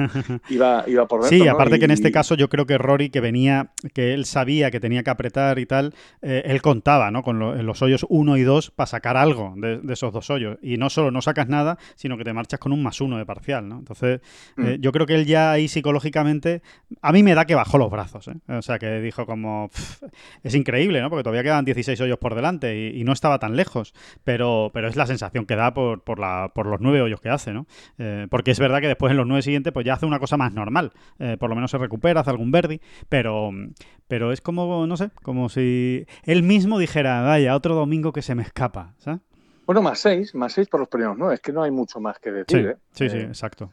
iba, iba por dentro. Sí, ¿no? aparte que en este caso yo creo que Rory, que venía, que él sabía que tenía que apretar y tal, eh, él contaba, ¿no? Con lo- los hoyos 1 y 2 para sacar algo de, de esos dos hoyos. Y no solo no sacas nada, sino que te marchas con un más uno de parcial, ¿no? Entonces, eh, Mm. yo creo que él ya ahí psicológicamente, a mí me da que bajó los brazos, ¿eh? O sea, que dijo como, "Pff, es increíble, ¿no? Porque todavía quedan 16 hoyos por delante y, y no estaba tan lejos, pero, pero es la sensación que da por, por, la, por los nueve hoyos que hace, ¿no? Eh, porque es verdad que después en los nueve siguientes pues ya hace una cosa más normal, Eh, por lo menos se recupera, hace algún verdi, pero, pero es como, no sé, como si él mismo dijera, vaya, otro domingo que se me escapa, ¿sabes? Bueno, más seis, más seis por los primeros nueve, es que no hay mucho más que Sí, decir. ¿eh? sí, sí, Eh, exacto.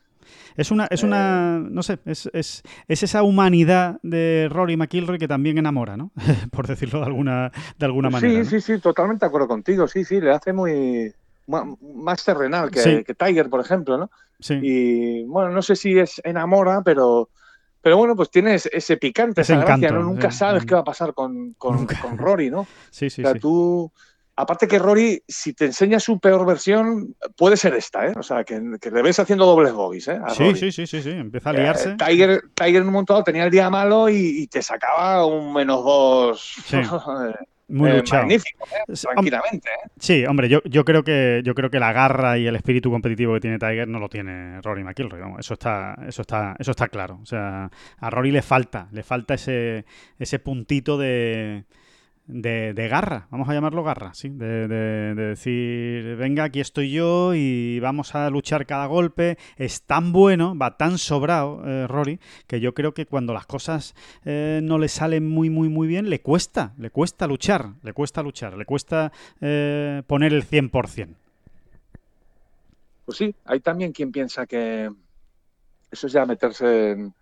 Es una, es una, no sé, es, es, es esa humanidad de Rory McIlroy que también enamora, ¿no? Por decirlo de alguna, de alguna manera. Sí, ¿no? sí, sí, totalmente de acuerdo contigo. Sí, sí, le hace muy más terrenal que, Sí. que Tiger, por ejemplo, ¿no? Sí. Y bueno, no sé si es enamora, pero, pero bueno, pues tienes ese picante, Ese esa gracia, encanto, ¿no? Nunca sí. sabes Mm. qué va a pasar con, con Rory, ¿no? sí, sí, o sea, sí. tú. Aparte que Rory, si te enseña su peor versión, puede ser esta, ¿eh? O sea, que, que le ves haciendo dobles bogies, ¿eh? a Sí, Rory. sí, sí, sí, sí, empieza a Eh, liarse. Tiger, Tiger en un dado tenía el día malo y, y te sacaba un menos dos Sí, Muy eh, luchado. magnífico, ¿eh? Tranquilamente. ¿eh? Sí, hombre, yo, yo creo que yo creo que la garra y el espíritu competitivo que tiene Tiger no lo tiene Rory McIlroy. vamos, eso está, eso está, eso está claro. O sea, a Rory le falta, le falta ese, ese puntito de, de, de garra, vamos a llamarlo garra, sí, de, de- de decir, venga, aquí estoy yo y vamos a luchar cada golpe. Es tan bueno, va tan sobrado eh, Rory, que yo creo que cuando las cosas eh, no le salen muy, muy, muy bien, le cuesta, le cuesta luchar, le cuesta luchar, le cuesta eh, poner el 100%. Pues sí, hay también quien piensa que eso es ya meterse en,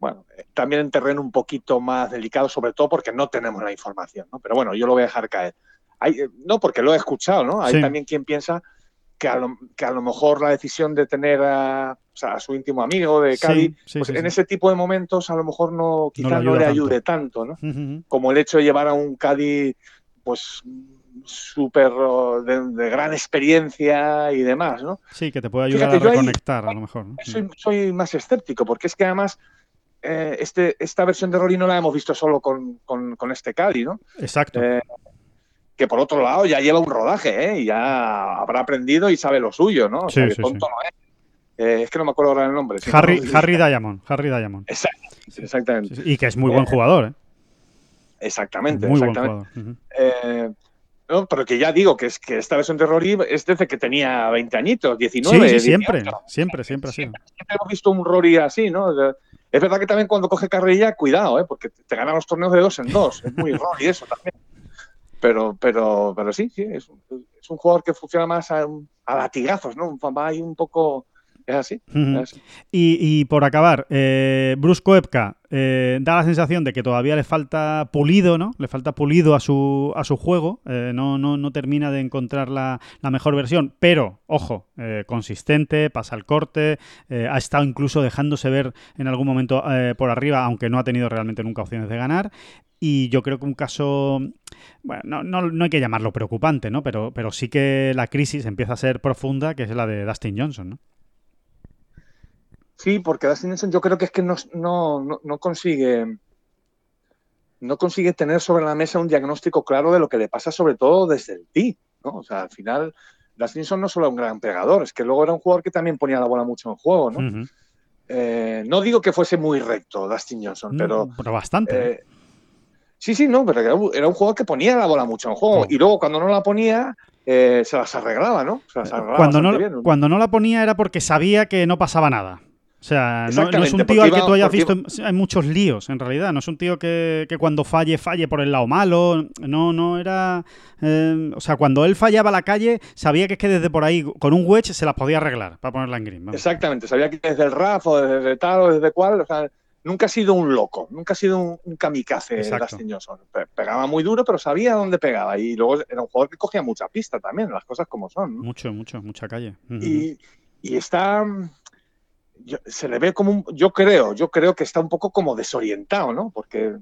bueno, eh, también en terreno un poquito más delicado, sobre todo porque no tenemos la información, ¿no? Pero bueno, yo lo voy a dejar caer. Hay, eh, no, porque lo he escuchado, ¿no? Hay Sí. también quien piensa que a, lo, que a lo mejor la decisión de tener a, o sea, a su íntimo amigo de Cádiz, sí, pues en ese tipo de momentos a lo mejor no, quizás no, le ayude tanto, ¿no? Como el hecho de llevar a un Cádiz pues súper de, de gran experiencia y demás, ¿no? Sí, que te puede ayudar Fíjate, a ahí- reconectar, a lo mejor. ¿no? Soy, soy más escéptico, porque es que además eh, este, esta versión de Rory no la hemos visto solo con, con- con este Cádiz, ¿no? Exacto. Eh, que por otro lado ya lleva un rodaje, ¿eh? Y ya habrá aprendido y sabe lo suyo, ¿no? O Sí, sea, que sí, tonto no es. Eh, es que no me acuerdo ahora el nombre. Harry, Harry Diamond, Harry Diamond. Exactamente. Sí, sí, Y que es muy buen jugador, ¿eh? Exactamente, Muy buen exactamente. jugador. Ujú. Eh, no, pero que ya digo que es que esta versión de Rory es desde que tenía 20 añitos, 19. Sí, sí, 18. siempre, siempre, siempre sido. Siempre hemos visto un Rory así, ¿no? Es verdad que también cuando coge carrilla, cuidado, ¿eh? porque te ganan los torneos de dos en dos. Es muy Rory eso también. Pero, pero, pero sí, sí, es un, es un jugador que funciona más a, a latigazos, ¿no? Va ahí un poco. Es así. Ujú. es así. Y, y por acabar, eh, Bruce Koepka eh, da la sensación de que todavía le falta pulido, ¿no? Le falta pulido a su, a su juego. eh, no, no, no termina de encontrar la, la mejor versión, pero, ojo, eh, consistente, pasa el corte, ha estado incluso dejándose ver en algún momento por arriba, aunque no ha tenido realmente nunca opciones de ganar. Y yo creo que un caso, bueno, no, no, no hay que llamarlo preocupante, ¿no? Pero, pero sí que la crisis empieza a ser profunda, que es la de Dustin Johnson, ¿no? Sí, porque Dustin Johnson yo creo que es que no, no, no, no consigue no consigue tener sobre la mesa un diagnóstico claro de lo que le pasa, sobre todo desde el tee, ¿no? O sea, al final, Dustin Johnson no solo era un gran pegador, es que luego era un jugador que también ponía la bola mucho en juego, ¿no? Eh, no digo que fuese muy recto Dustin Johnson, pero Mm, pero bastante. ¿eh? eh, Sí, sí, no, pero era un- era un jugador que ponía la bola mucho en juego. Oh. Y luego cuando no la ponía, eh, se las arreglaba, ¿no? Se las arreglaba Cuando no, bien. cuando no la ponía era porque sabía que no pasaba nada. O sea, no, no es un tío al que tú hayas visto en, en muchos líos, en realidad. No es un tío que, que cuando falle, falle por el lado malo. No, no era. eh, o sea, cuando él fallaba la calle, sabía que es que desde por ahí, con un wedge, se las podía arreglar para ponerla en green. vamos. Exactamente, sabía que desde el RAF o desde tal o desde cual, o sea, nunca ha sido un loco, nunca ha sido un, un kamikaze. Dustin Johnson. Pegaba muy duro, pero sabía dónde pegaba. Y luego era un jugador que cogía mucha pista también, las cosas como son. ¿no? Mucho, mucho, mucha calle. Y, y está yo- se le ve como un, yo creo yo creo que está un poco como desorientado no porque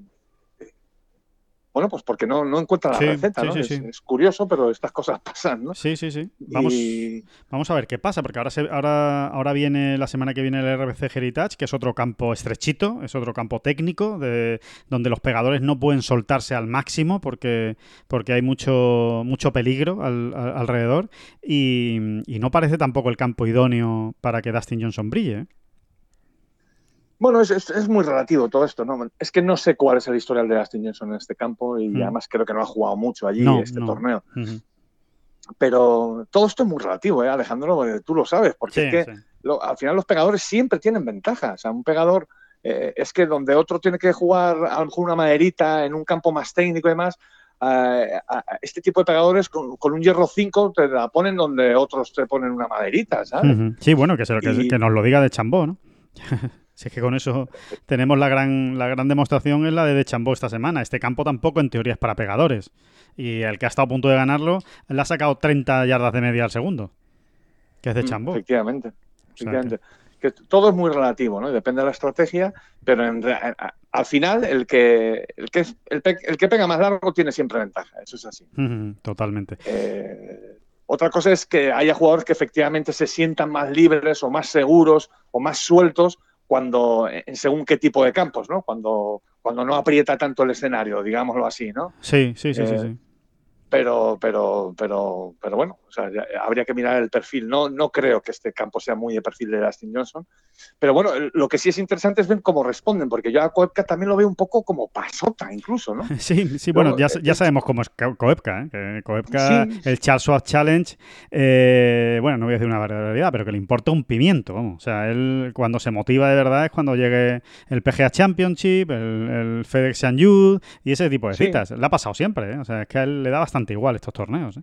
bueno pues porque no, no encuentra la Sí, receta ¿no? sí, es, curioso pero estas cosas pasan no Sí, sí, sí. Vamos, Y- Vamos a ver qué pasa, porque ahora, se- ahora, ahora viene la semana que viene el RBC Heritage, que es otro campo estrechito, es otro campo técnico, de, donde los pegadores no pueden soltarse al máximo porque, porque hay mucho, mucho peligro al- al- alrededor y, y no parece tampoco el campo idóneo para que Dustin Johnson brille. ¿eh? Bueno es, es- es muy relativo todo esto no es que no sé cuál es el historial de Dustin Johnson en este campo y Mm. además creo que no ha jugado mucho allí No, este no. torneo Ujú. pero todo esto es muy relativo ¿eh, Alejandro tú lo sabes porque Sí, es que sí. lo- al final los pegadores siempre tienen ventaja. O sea, un pegador eh, es que donde otro tiene que jugar a lo mejor una maderita en un campo más técnico y demás, eh, a- a- este tipo de pegadores con, con un hierro 5 te la ponen donde otros te ponen una maderita, ¿sabes? Sí, bueno, que, se que nos lo diga de Chambó, ¿no? si es que con eso tenemos la gran, la gran demostración es la de De Chambó esta semana. Este campo tampoco en teoría es para pegadores. Y el que ha estado a punto de ganarlo le ha sacado 30 yardas de media al segundo. Que es de Mm, Chambó. Efectivamente. sea efectivamente. Que todo es muy relativo, ¿no? Depende de la estrategia, pero en a- al final el que, el, que es- el, pe- el que pega más largo tiene siempre ventaja, eso es así. Totalmente. Eh, otra cosa es que haya jugadores que efectivamente se sientan más libres o más seguros o más sueltos cuando en según qué tipo de campos, ¿no? Cuando, cuando no aprieta tanto el escenario, digámoslo así, ¿no? Sí, sí, sí, sí, Eh, sí. Pero, pero, pero, pero bueno, o sea, ya- habría que mirar el perfil. No, no creo que este campo sea muy de perfil de Dustin Johnson. Pero bueno, el- lo que sí es interesante es ver cómo responden, porque yo a Koepka también lo veo un poco como pasota, incluso, ¿no? Sí, sí, bueno, ya, eh, ya eh, sabemos cómo es Ko- Koepka, ¿eh? Koepka, Sí. el Charles Schwab Challenge, eh, bueno, no voy a decir una barbaridad, pero que le importa un pimiento, vamos. O sea, él cuando se motiva de verdad es cuando llegue el PGA Championship, el, el FedEx St. Jude y ese tipo de Sí. citas. Le ha pasado siempre, ¿eh? O sea, es que a él le da bastante igual estos torneos, ¿eh?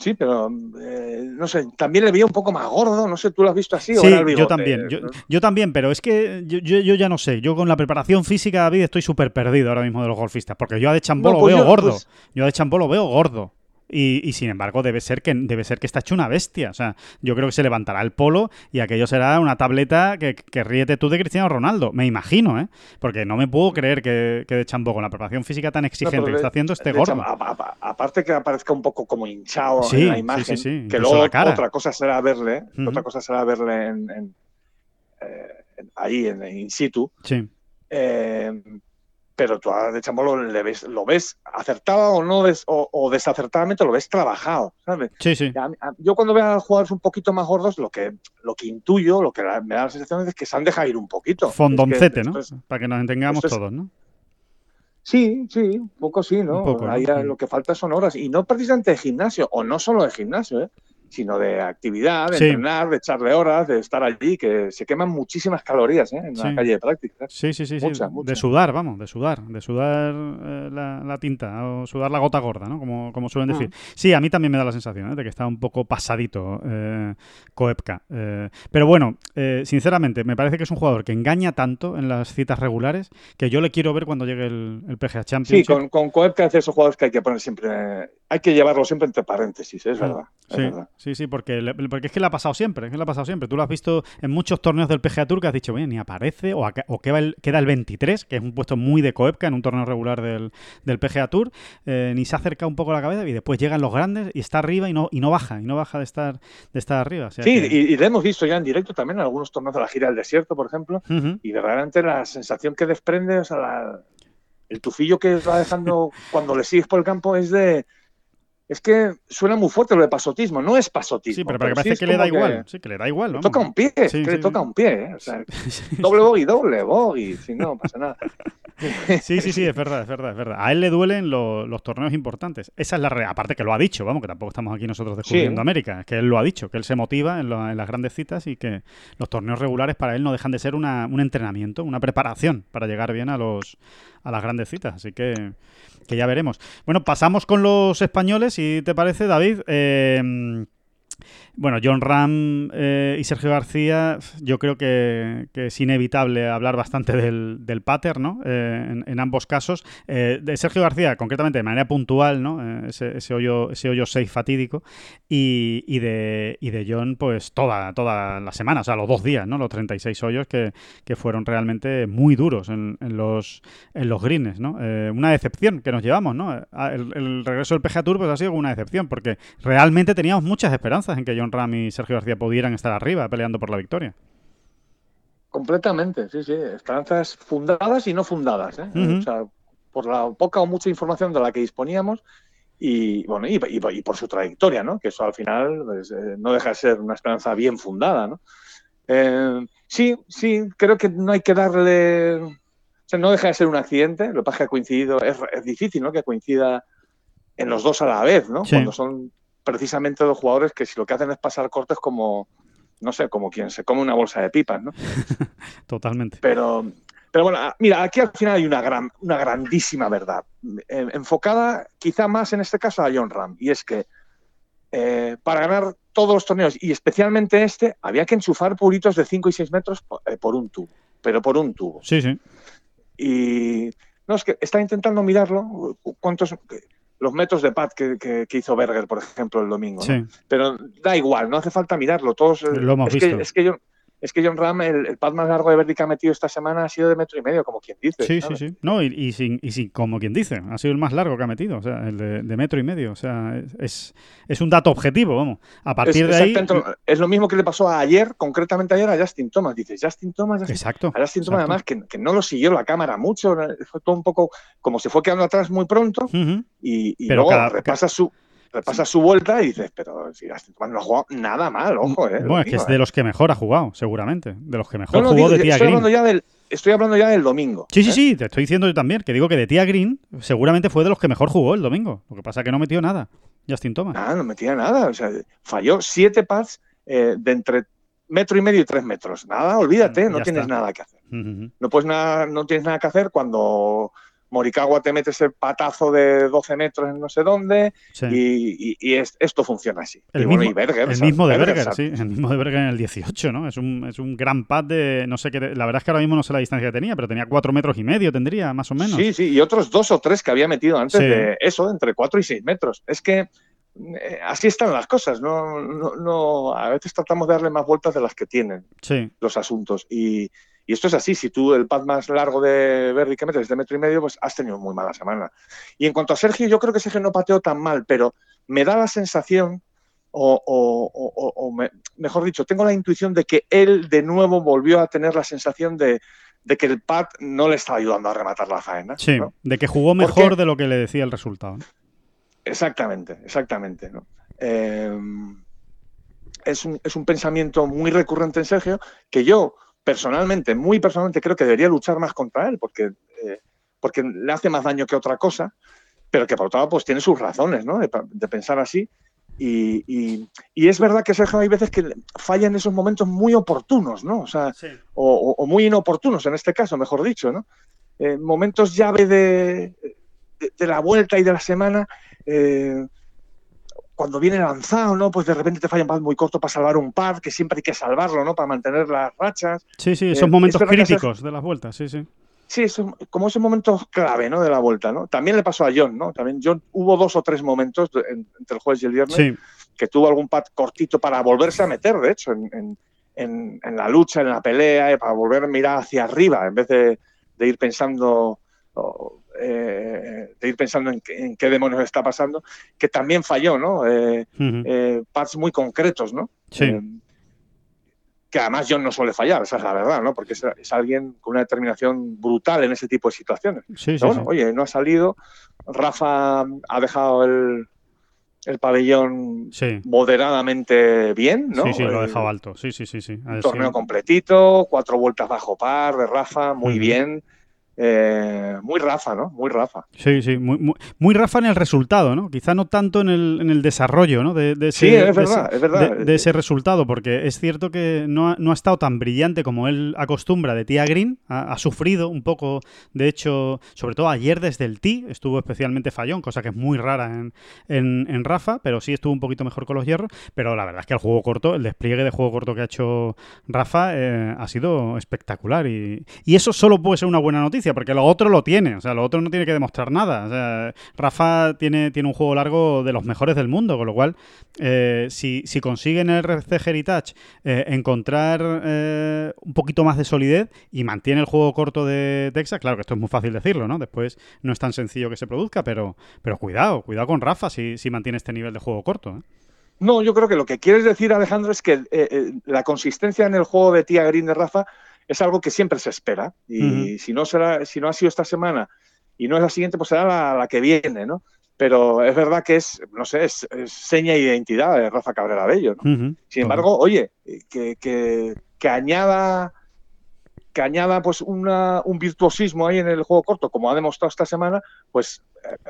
Sí, pero eh, no sé, también le veía un poco más gordo, no sé, ¿tú lo has visto así o Sí, era el yo también, yo, yo también, pero es que yo, yo- yo ya no sé. Yo con la preparación física, David, estoy súper perdido ahora mismo de los golfistas, porque yo a De Chambó No, lo pues veo yo- gordo. pues- Yo a De Chambó lo veo gordo. Y, y, sin embargo, debe ser que debe ser que está hecho una bestia. O sea, yo creo que se levantará el polo y aquello será una tableta que, que ríete tú de Cristiano Ronaldo. Me imagino, ¿eh? Porque no me puedo creer que, que De Chambó, con la preparación física tan exigente que está haciendo, esté de gordo. hecho, a- a- aparte que aparezca un poco como hinchado Sí, en la imagen, sí, sí, que luego la cara. otra cosa será verle, Ujú. otra cosa será verle en, en, eh, en- ahí en, en in situ. Sí. Eh, pero tú a De Chambó lo, ves, lo ves acertado o no des- o, o desacertadamente lo ves trabajado, ¿sabes? Sí, sí. A- a- Yo cuando veo a jugadores un poquito más gordos, lo que, lo que intuyo, lo que la- me da la sensación es que se han dejado ir un poquito. Fondoncete, Es que ¿no? es- Para que nos entendamos es- todos, ¿no? Sí, sí, un poco sí, ¿no? Un poco, ¿no? Ahí Mm. lo que falta son horas. Y no precisamente de gimnasio, o no solo de gimnasio, ¿eh? Sino de actividad, de Sí. entrenar, de echarle horas, de estar allí, que se queman muchísimas calorías ¿eh? en Sí. la calle de práctica. Sí, sí, sí, sí. Mucha, De sudar, vamos, de sudar. De sudar eh, la, la tinta o sudar la gota gorda, ¿no? Como, como suelen decir. Sí, a mí también me da la sensación ¿eh? de que está un poco pasadito eh, Koepka. Eh, pero bueno, eh, sinceramente, me parece que es un jugador que engaña tanto en las citas regulares que yo le quiero ver cuando llegue el, el PGA Sí, Championship. con, con Koepka es de esos jugadores que hay que poner siempre, hay que llevarlo siempre entre paréntesis, es verdad. es Sí, verdad. sí, sí, porque, le- porque es que le ha pasado siempre, es que le ha pasado siempre. Tú lo has visto en muchos torneos del PGA Tour que has dicho, bueno, ni aparece, o, queda, el, queda el 23, que es un puesto muy de Koepka en un torneo regular del, del PGA Tour, eh, ni se ha acercado un poco la cabeza y después llegan los grandes y está arriba y no, y no baja, y no baja de estar, de estar arriba. o sea Sí, que- y, y lo hemos visto ya en directo también en algunos torneos de la gira del desierto, por ejemplo, Ujú. y verdaderamente la sensación que desprende, o sea, la- el tufillo que va dejando cuando le sigues por el campo es de. Es que suena muy fuerte lo de pasotismo, no es pasotismo. Sí, pero, pero sí parece es que le da igual, sí, que le da igual. Vamos. toca un pie, Sí, que le sí, toca sí. un pie, ¿eh? O sea, Sí, doble bogey, doble bogey, si no pasa nada. Sí, sí, sí, es verdad, es verdad, es verdad. A él le duelen lo- los torneos importantes. Esa es la realidad. Aparte que lo ha dicho, vamos, que tampoco estamos aquí nosotros descubriendo Sí. América. Es que él lo ha dicho, que él se motiva en, lo- en las grandes citas y que los torneos regulares para él no dejan de ser una- un entrenamiento, una preparación para llegar bien a los a las grandes citas. Así que, que ya veremos. Bueno, pasamos con los españoles, si te parece, David. Eh, bueno, John Ram eh, y Sergio García, yo creo que, es inevitable hablar bastante del, del pater, ¿no? Eh, en, ambos casos. Eh, de Sergio García, concretamente, de manera puntual, ¿no? Ese, hoyo ese hoyo 6 fatídico. Y, de, y de John, pues toda, toda la semana, o sea, los dos días, ¿no? Los 36 hoyos que, fueron realmente muy duros en, los, en greens, ¿no? Una decepción que nos llevamos, ¿no? Ah, El, el regreso del PGA Tour pues ha sido una decepción, porque realmente teníamos muchas esperanzas en que John Ram y Sergio García pudieran estar arriba peleando por la victoria. Completamente, sí, sí. Esperanzas fundadas y no fundadas. ¿eh? O sea, por la poca o mucha información de la que disponíamos y, bueno, y, y- y por su trayectoria, ¿no? Que eso al final pues, eh, no deja de ser una esperanza bien fundada, ¿no? Eh, sí, sí, creo que no hay que darle. O sea, no deja de ser un accidente. Lo que pasa es que ha coincidido. Es, es difícil, ¿no? Que coincida en los dos a la vez, ¿no? Sí. Cuando son precisamente dos jugadores que si lo que hacen es pasar cortes como. No sé, como quien se come una bolsa de pipas, ¿no? Totalmente. Pero, pero bueno, mira, aquí al final hay una, gran, una grandísima verdad, eh, enfocada quizá más en este caso a John Ram, y es que eh, para ganar todos los torneos, y especialmente este, había que enchufar puritos de 5 y 6 metros por, eh, por un tubo, pero por un tubo. Sí, sí. Y no, es que está intentando mirarlo, cuántos los metros de pad que, que- que hizo Berger, por ejemplo, el domingo. ¿no? Sí. Pero da igual, no hace falta mirarlo. Todos, Lo hemos es visto. Que, es, que John, es que John Ram, el, el pad más largo de Verdi que ha metido esta semana ha sido de metro y medio, como quien dice. Sí, sí, ¿sabes? sí. No, y, y sin, y sin, como quien dice, ha sido el más largo que ha metido, o sea, el de, de metro y medio. O sea, es, es, un dato objetivo, vamos. A partir es, de ahí. es lo mismo que le pasó a ayer, concretamente ayer a Justin Thomas. Dices, Justin Thomas, Justin Exacto. A Justin Thomas, además, que, que no lo siguió la cámara mucho, fue todo un poco como se fue quedando atrás muy pronto y, y Pero luego cada- repasa su repasa su vuelta y dices, pero si Justin Thomas no ha jugado nada mal, ojo, eh. Bueno, es que es eh. de los que mejor ha jugado, seguramente. De los que mejor No, jugó digo, de tía estoy Green. hablando ya del estoy hablando ya del domingo. Sí, sí, ¿eh? sí, te estoy diciendo yo también, que digo que de tía Green seguramente fue de los que mejor jugó el domingo. Lo que pasa es que no metió nada. Justin Thomas. Nada, no metía nada. O sea, falló siete pads eh, de entre metro y medio y tres metros. Nada, olvídate, Ya no tienes está. nada que hacer. No, puedes nada, no tienes nada que hacer cuando Morikawa te mete ese patazo de 12 metros en no sé dónde Sí. y, y- y es- esto funciona así. El y bueno, mismo- y Berger, El mismo de Berger, sí, el mismo de Berger en el 18, ¿no? Es un, es un gran pad de, no sé qué, la verdad es que ahora mismo no sé la distancia que tenía, pero tenía cuatro metros y medio, tendría, más o menos. Sí, sí, y otros dos o tres que había metido antes Sí. de eso, entre 4 y 6 metros. Es que eh, así están las cosas, no, no, no- a veces tratamos de darle más vueltas de las que tienen Sí, los asuntos. Y, y esto es así, si tú el pad más largo de Verdi que metes es de metro y medio, pues has tenido muy mala semana. Y en cuanto a Sergio, yo creo que Sergio no pateó tan mal, pero me da la sensación, o, o- o- o- o me- mejor dicho, tengo la intuición de que él de nuevo volvió a tener la sensación de, de que el pad no le estaba ayudando a rematar la faena. sí, ¿no? de que jugó Porque- mejor de lo que le decía el resultado. Exactamente, exactamente. ¿no? Eh, es, un, es un pensamiento muy recurrente en Sergio que yo personalmente, muy personalmente, creo que debería luchar más contra él porque, eh, porque le hace más daño que otra cosa, pero que por otro lado pues tiene sus razones ¿no? de, de pensar así. Y, y- y es verdad que Sergio hay veces que falla en esos momentos muy oportunos, ¿no? O sea, o, o- o muy inoportunos en este caso, mejor dicho, ¿no? Eh, momentos llave de, de- de la vuelta y de la semana, eh, cuando viene lanzado, ¿no? Pues de repente te falla un pad muy corto para salvar un par, que siempre hay que salvarlo, ¿no? Para mantener las rachas. Sí, sí, Eh, esos momentos es verdad que críticos de las vueltas, sí, sí. Sí, eso- como esos momentos clave, ¿no? De la vuelta, ¿no? También le pasó a John, ¿no? También John hubo dos o tres momentos de- en- entre el jueves y el viernes Sí, que tuvo algún pad cortito para volverse a meter, de hecho, en, en- en- en la lucha, en la pelea, eh, para volver a mirar hacia arriba, en vez de, de ir pensando eh, de ir pensando en, qué- en qué demonios está pasando, que también falló, ¿no? Eh, eh, pads muy concretos, ¿no? Sí. Eh, que además John no suele fallar, esa es la verdad, ¿no? Porque es, es alguien con una determinación brutal en ese tipo de situaciones. sí, sí, bueno, oye, no ha salido. Rafa ha dejado el, el pabellón Sí, moderadamente bien, ¿no? sí, sí, lo ha dejado alto. Sí, sí, sí, sí. Un torneo completito, cuatro vueltas bajo par de Rafa, muy bien. Eh, muy Rafa, ¿no? Muy Rafa. Sí, sí, muy, muy, muy Rafa en el resultado, ¿no? Quizá no tanto en el, en el desarrollo, ¿no? De, de ese, Sí, es de verdad, ese- es verdad. de- de ese resultado, porque es cierto que no ha, no ha estado tan brillante como él acostumbra de Tía Green, ha, ha sufrido un poco, de hecho, sobre todo ayer desde el Tee, estuvo especialmente fallón, cosa que es muy rara en, en, en Rafa, pero sí estuvo un poquito mejor con los hierros, pero la verdad es que el juego corto, el despliegue de juego corto que ha hecho Rafa eh, ha sido espectacular y, y eso solo puede ser una buena noticia, porque lo otro lo tiene, o sea, lo otro no tiene que demostrar nada. O sea, Rafa tiene, tiene un juego largo de los mejores del mundo, con lo cual, eh, si, si consiguen el RC Heritage eh, encontrar eh, un poquito más de solidez y mantiene el juego corto de Texas, claro que esto es muy fácil decirlo, ¿no? Después no es tan sencillo que se produzca, pero, pero cuidado, cuidado con Rafa si, si mantiene este nivel de juego corto. ¿eh? No, yo creo que lo que quieres decir, Alejandro, es que la consistencia en el juego de Tía Green de Rafa es algo que siempre se espera. Y si, no será, si no ha sido esta semana y no es la siguiente, pues será la, la que viene, ¿no? Pero es verdad que es, no sé, es, es seña y identidad de Rafa Cabrera Bello. Sin embargo, oye, que, que- que añada que añada pues una- un virtuosismo ahí en el juego corto, como ha demostrado esta semana, pues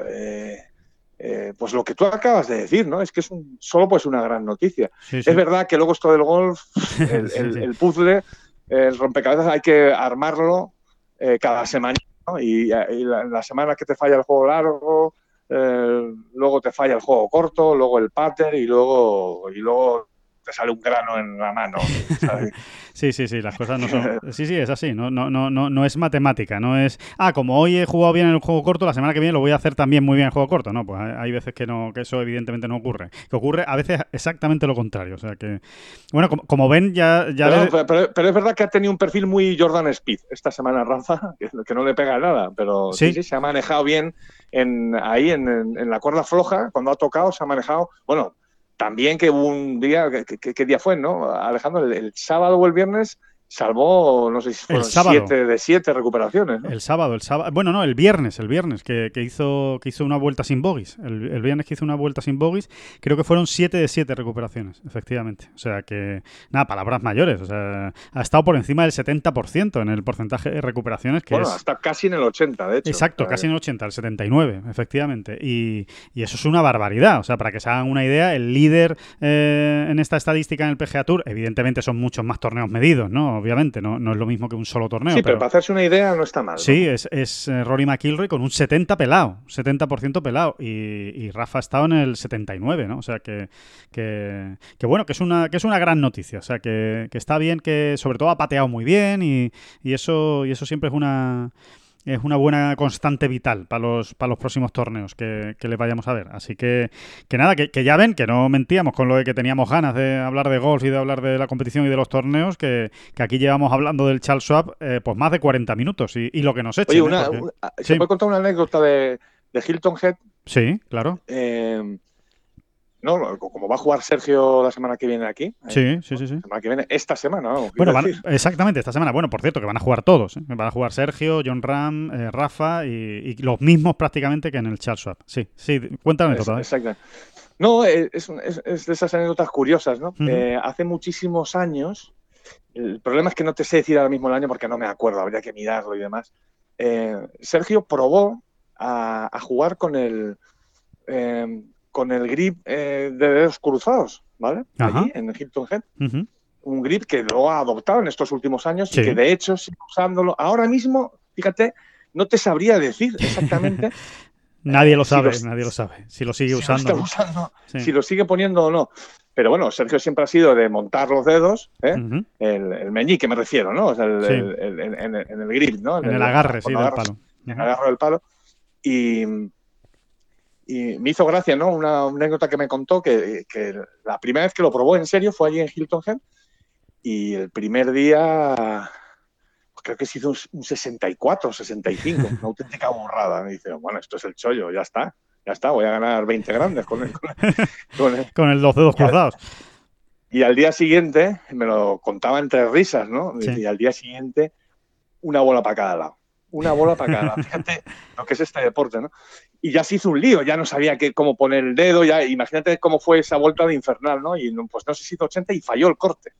eh, eh, pues lo que tú acabas de decir, ¿no? Es que es un- solo pues una gran noticia. Sí, sí. Es verdad que luego esto del golf, el puzzle, el rompecabezas, hay que armarlo eh, cada semana. Y, y la, la semana que te falla el juego largo, eh, luego te falla el juego corto, luego el pattern y luego, y luego te sale un grano en la mano. ¿sabes? Sí, sí, sí, las cosas no son. Sí, sí, es así. No, no, no, no, no es matemática. No es. Ah, como hoy he jugado bien en el juego corto, la semana que viene lo voy a hacer también muy bien en el juego corto. No, pues hay veces que no, que eso evidentemente no ocurre. Que ocurre a veces exactamente lo contrario. O sea que. Bueno, como, como ven, ya. ya Pero, le- pero- pero es verdad que ha tenido un perfil muy Jordan Speed esta semana Rafa, que, que no le pega nada, pero sí, Sí. sí, se ha manejado bien en, ahí en, en- en la cuerda floja, cuando ha tocado se ha manejado, bueno, también que hubo un día, ¿qué, día fue, no? Alejandro, el, el sábado o el viernes salvó, no sé si fueron sábado. siete de siete recuperaciones, ¿no? El sábado, el sábado. Bueno, no, el viernes, el viernes, que, que hizo, que hizo una vuelta sin bogies. El, el viernes que hizo una vuelta sin bogies, creo que fueron 7 de 7 recuperaciones, efectivamente. O sea que, nada, palabras mayores. O sea, ha estado por encima del 70% en el porcentaje de recuperaciones, que Bueno, es. hasta casi en el 80, de hecho. Exacto, casi en el 80, el 79, efectivamente. Y, y eso es una barbaridad. O sea, para que se hagan una idea, el líder eh, en esta estadística en el PGA Tour, evidentemente son muchos más torneos medidos, ¿no? Obviamente, no, no es lo mismo que un solo torneo. Sí, pero para hacerse una idea no está mal. ¿no? Sí, es, es eh, Rory McIlroy con un 70 pelado, 70% pelado. Y, y Rafa ha estado en el 79, ¿no? O sea que, que, que bueno, que es una, que es una gran noticia. O sea que, que está bien que sobre todo ha pateado muy bien y, y eso, y eso siempre es una es una buena constante vital para los, para los próximos torneos que, que le vayamos a ver. Así que, que nada, que, que ya ven que no mentíamos con lo de que teníamos ganas de hablar de golf y de hablar de la competición y de los torneos, que, que aquí llevamos hablando del Charles Schwab eh, pues más de 40 minutos y, y lo que nos echen. Oye, ¿eh? una, Porque- una- ¿se sí. puede contar una anécdota de, de Hilton Head? Sí, claro. Eh, no, como va a jugar Sergio la semana que viene aquí. eh, Sí, sí, sí, sí. La semana que viene, esta semana, vamos, Bueno, van- exactamente, esta semana. Bueno, por cierto, que van a jugar todos. ¿eh? Van a jugar Sergio, John Ram, eh, Rafa y, y los mismos prácticamente que en el Charles Schwab. Sí, sí, cuéntame todo. ¿eh? exacto. No, eh, es, un- es- es de esas anécdotas curiosas, ¿no? Eh, hace muchísimos años, el problema es que no te sé decir ahora mismo el año porque no me acuerdo, habría que mirarlo y demás. Eh, Sergio probó a, a jugar con el eh, con el grip eh, de dedos cruzados, ¿vale? Ajá. Allí, en Hilton Head. Un grip que lo ha adoptado en estos últimos años Sí. y que de hecho sigue usándolo. Ahora mismo, fíjate, no te sabría decir exactamente Nadie lo si sabe, nadie lo sabe. Si lo sigue si usando. si lo sigue poniendo o no. Pero bueno, Sergio siempre ha sido de montar los dedos, ¿eh? El, el meñique me refiero, ¿no? O sea, el, Sí. el- en, el grip, ¿no? En el agarre, sí, del agarras- palo. en el agarre del palo. Y, y me hizo gracia, ¿no? Una, una anécdota que me contó que, que la primera vez que lo probó en serio fue allí en Hilton Head y el primer día pues creo que se hizo un, un 64, 65, una auténtica burrada. Me dice, bueno, esto es el chollo, ya está, ya está, voy a ganar 20 grandes con el- con el- con el, Con el, los dedos cruzados. y al día siguiente, me lo contaba entre risas, ¿no? Sí. Y al día siguiente, una bola para cada lado. Una bola para cada lado. Fíjate lo que es este deporte, ¿no? Y ya se hizo un lío, ya no sabía qué, cómo poner el dedo, ya imagínate cómo fue esa vuelta de infernal, ¿no? Y pues no sé si hizo 80 y falló el corte.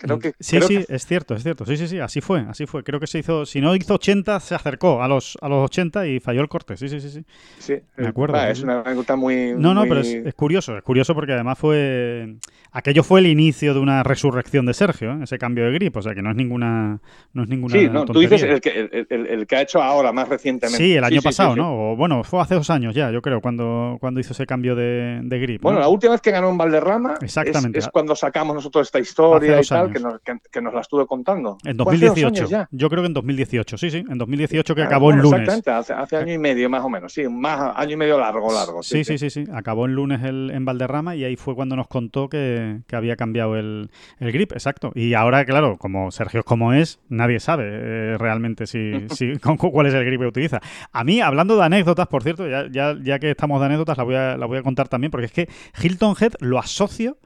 Creo que, sí, creo sí, que- es cierto, es cierto. Sí, sí, sí, así fue, así fue. Creo que se hizo, si no hizo 80, se acercó a los, a los 80 y falló el corte. Sí, sí, sí, sí. sí, me eh, acuerdo, es una anécdota muy. No, no, muy- pero es, es curioso, es curioso porque además fue. Aquello fue el inicio de una resurrección de Sergio, ¿eh? ese cambio de grip, o sea que no es ninguna. No es ninguna Sí, no, tú dices tontería. el que, el, el- el que ha hecho ahora, más recientemente. Sí, el año sí, pasado. ¿no? O, bueno, fue hace dos años ya, yo creo, cuando, cuando hizo ese cambio de, de grip. Bueno, ¿no? la última vez que ganó en Valderrama es- Exactamente. Es, cuando sacamos nosotros esta historia y tal, años. que nos, que, que nos la estuve contando. En Fue hace dos 2018. años ya. Yo creo que en 2018, sí, sí, en 2018 que Ah, acabó bueno, el lunes. Exactamente, hace, hace año y medio más o menos, sí, más año y medio largo, largo. Sí, sí, sí, sí. Acabó el lunes el- en Valderrama y ahí fue cuando nos contó que, que había cambiado el, el grip, exacto. Y ahora, claro, como Sergio es como es, nadie sabe eh, realmente si, si- con cuál es el grip que utiliza. A mí, hablando de anécdotas, por cierto, ya, ya, ya que estamos de anécdotas, la voy, a, la voy a contar también, porque es que Hilton Head lo asocio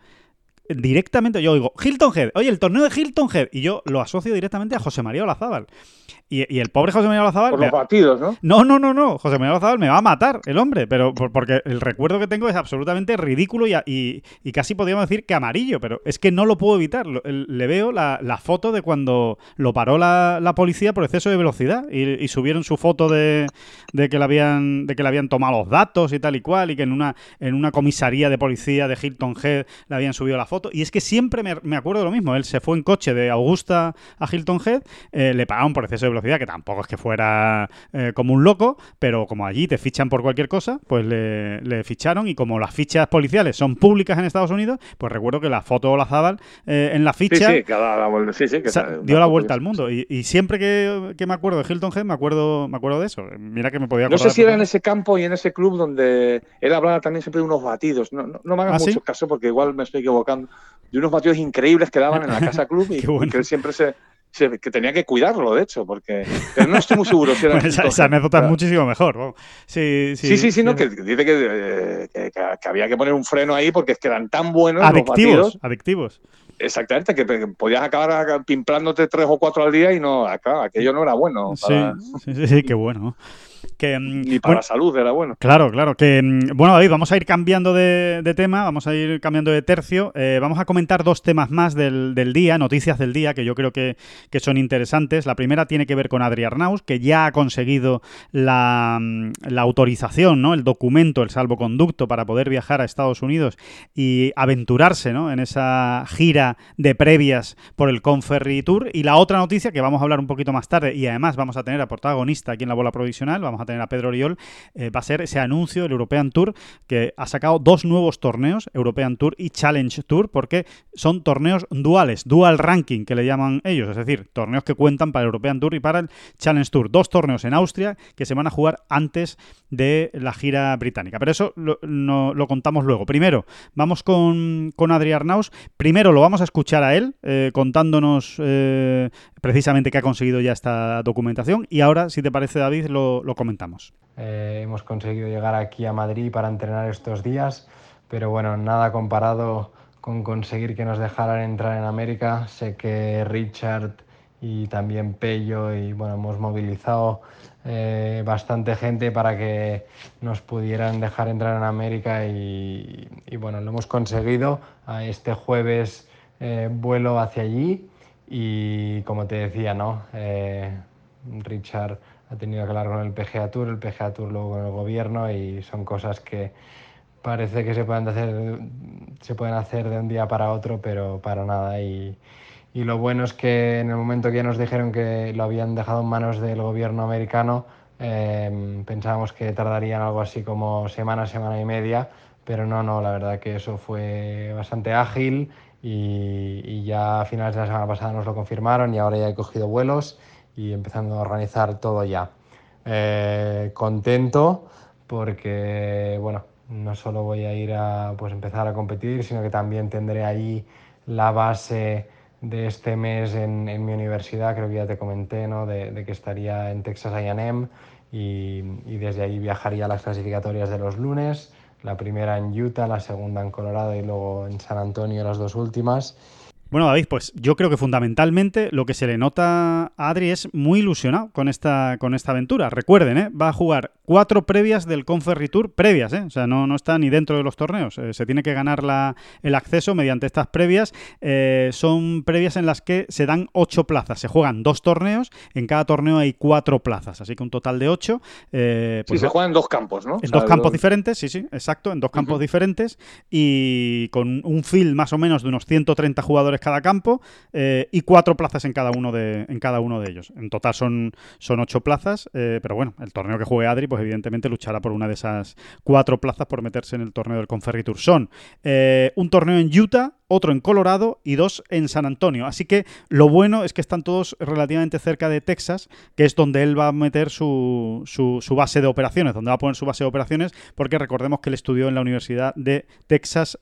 directamente, yo digo, Hilton Head, oye, el torneo de Hilton Head, y yo lo asocio directamente a José María Olazábal. Y, y el pobre José María Olazábal... Por los batidos, ¿no? no, no, no, no. José Manuel Olazábal me va a matar el hombre, pero por- porque el recuerdo que tengo es absolutamente ridículo y, a- y- y casi podríamos decir que amarillo, pero es que no lo puedo evitar. Le veo la, la foto de cuando lo paró la, la policía por exceso de velocidad y, y subieron su foto de, de que le habían de que le habían tomado los datos y tal y cual y que en una en una comisaría de policía de Hilton Head le habían subido la foto y es que siempre me, me acuerdo de lo mismo. Él se fue en coche de Augusta a Hilton Head, eh, le pagaron por exceso de velocidad, que tampoco es que fuera eh, como un loco, pero como allí te fichan por cualquier cosa, pues le, le ficharon y como las fichas policiales son públicas en Estados Unidos, pues recuerdo que la foto de Olazábal eh, en la ficha sí, la. Sí, que dio la vuelta al mundo. Y, y siempre que, que me acuerdo de Hilton Head, me acuerdo, me acuerdo de eso. Mira que me podía No acordar. sé si era en ese campo y en ese club donde él hablaba también siempre de unos batidos. No, no, no me hagas ¿Ah, sí? mucho caso porque igual me estoy equivocando. De unos batidos increíbles que daban en la casa club y que él siempre se, se- que tenía que cuidarlo, de hecho, porque pero no estoy muy seguro si era Bueno, esa, anécdota es muchísimo mejor. Sí, sí, Sí, sí, sí, no, que dice que, eh, que- que- había que poner un freno ahí porque es que eran tan buenos los Adictivos, batidos. adictivos. Exactamente, que podías acabar pimplándote tres o cuatro al día y no, acá, aquello no era bueno. Para, sí, sí, sí, qué bueno. Que, mm, Ni para bueno, la salud era bueno. Claro, claro. Que, mm, bueno, David, vamos a ir cambiando de, de tema, vamos a ir cambiando de tercio. Eh, vamos a comentar dos temas más del, del día, noticias del día, que yo creo que, que son interesantes. La primera tiene que ver con Adri Arnaus, que ya ha conseguido la, mm, la autorización, ¿no? el documento, el salvoconducto para poder viajar a Estados Unidos y aventurarse ¿no? en esa gira de previas por el Conferry Tour. Y la otra noticia, que vamos a hablar un poquito más tarde, y además vamos a tener a protagonista aquí en la bola provisional, vamos a tener a Pedro Oriol, eh, va a ser ese anuncio del European Tour, que ha sacado dos nuevos torneos, European Tour y Challenge Tour, porque son torneos duales, dual ranking, que le llaman ellos, es decir, torneos que cuentan para el European Tour y para el Challenge Tour. Dos torneos en Austria que se van a jugar antes de la gira británica. Pero eso lo, no- lo contamos luego. Primero, vamos con, con Adri Arnaus. Primero lo vamos a escuchar a él eh, contándonos eh, precisamente que ha conseguido ya esta documentación. Y ahora, si te parece, David, lo, lo comentamos. Eh, hemos conseguido llegar aquí a Madrid para entrenar estos días, pero bueno, nada comparado con conseguir que nos dejaran entrar en América. Sé que Richard y también Pello y bueno, hemos movilizado eh, bastante gente para que nos pudieran dejar entrar en América y, y, bueno, lo hemos conseguido. A este jueves eh, vuelo hacia allí y como te decía, ¿no? Eh, Richard ha tenido que hablar con el PGA Tour, el PGA Tour luego con el gobierno y son cosas que parece que se pueden hacer, se pueden hacer de un día para otro, pero para nada. Y, y lo bueno es que en el momento que ya nos dijeron que lo habían dejado en manos del gobierno americano, eh, pensábamos que tardarían algo así como semana, semana y media, pero no, no, la verdad que eso fue bastante ágil y, y ya a finales de la semana pasada nos lo confirmaron y ahora ya he cogido vuelos y empezando a organizar todo ya. Eh, contento porque, bueno, no solo voy a ir a pues, empezar a competir, sino que también tendré ahí la base de este mes en, en mi universidad, creo que ya te comenté, ¿no? de, de que estaría en Texas AM y, y desde ahí viajaría a las clasificatorias de los lunes, la primera en Utah, la segunda en Colorado y luego en San Antonio las dos últimas. Bueno, David, pues yo creo que fundamentalmente lo que se le nota a Adri es muy ilusionado con esta, con esta aventura. Recuerden, ¿eh? va a jugar cuatro previas del Conferry Tour, previas, ¿eh? o sea, no, no está ni dentro de los torneos. Eh, se tiene que ganar la, el acceso mediante estas previas. Eh, son previas en las que se dan ocho plazas. Se juegan dos torneos, en cada torneo hay cuatro plazas, así que un total de ocho. Eh, Sí, pues se va- juega en dos campos, ¿no? en O sea, dos campos diferentes, sí, sí, exacto, en dos campos diferentes y con un field más o menos de unos 130 jugadores cada campo eh, y cuatro plazas en cada uno de en cada uno de ellos. En total son, son ocho plazas, eh, pero bueno, el torneo que juegue Adri, pues evidentemente luchará por una de esas cuatro plazas por meterse en el torneo del Conferry Tour. Son eh, un torneo en Utah, otro en Colorado y dos en San Antonio. Así que lo bueno es que están todos relativamente cerca de Texas, que es donde él va a meter su, su- base de operaciones, donde va a poner su base de operaciones, porque recordemos que él estudió en la Universidad de Texas.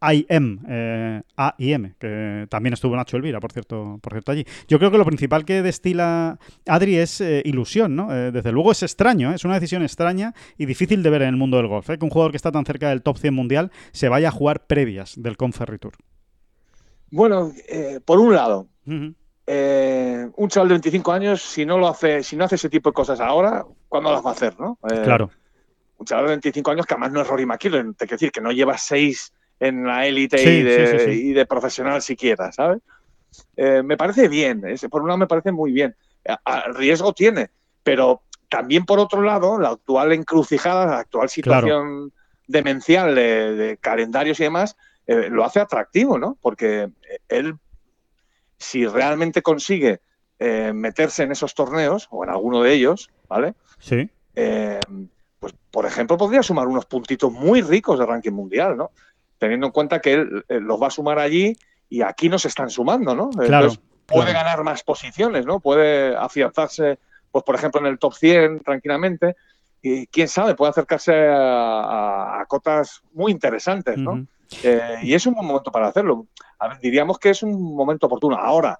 IM, eh, AIM, que también estuvo Nacho Elvira, por cierto, por cierto, allí. Yo creo que lo principal que destila Adri es eh, ilusión, ¿no? Eh, desde luego es extraño, ¿eh? es una decisión extraña y difícil de ver en el mundo del golf, que un jugador que está tan cerca del top 100 mundial se vaya a jugar previas del Conferry Tour. Bueno, por un lado, un chaval de 25 años, si no lo hace, si no hace ese tipo de cosas ahora, ¿cuándo las va a hacer, no? Claro, Un chaval de 25 años que además no es Rory McIlroy, te quiero decir que no lleva seis en la élite Sí, y, de, sí, sí, sí. y de profesional siquiera, ¿sabes? Eh, me parece bien, es- por un lado me parece muy bien. A- a- riesgo tiene, pero también por otro lado, la actual encrucijada, la actual situación demencial de, de calendarios y demás, eh, lo hace atractivo, ¿no? Porque eh, él, si realmente consigue eh, meterse en esos torneos, o en alguno de ellos, ¿vale? sí. eh, pues por ejemplo, podría sumar unos puntitos muy ricos de ranking mundial, ¿no? Teniendo en cuenta que él eh, los va a sumar allí y aquí no se están sumando, ¿no? Claro, Entonces, puede claro. ganar más posiciones, ¿no? Puede afianzarse, pues por ejemplo, en el top 100 tranquilamente y quién sabe, puede acercarse a, cotas muy interesantes, ¿no? Eh, y es un buen momento para hacerlo. A ver, diríamos que es un momento oportuno. Ahora,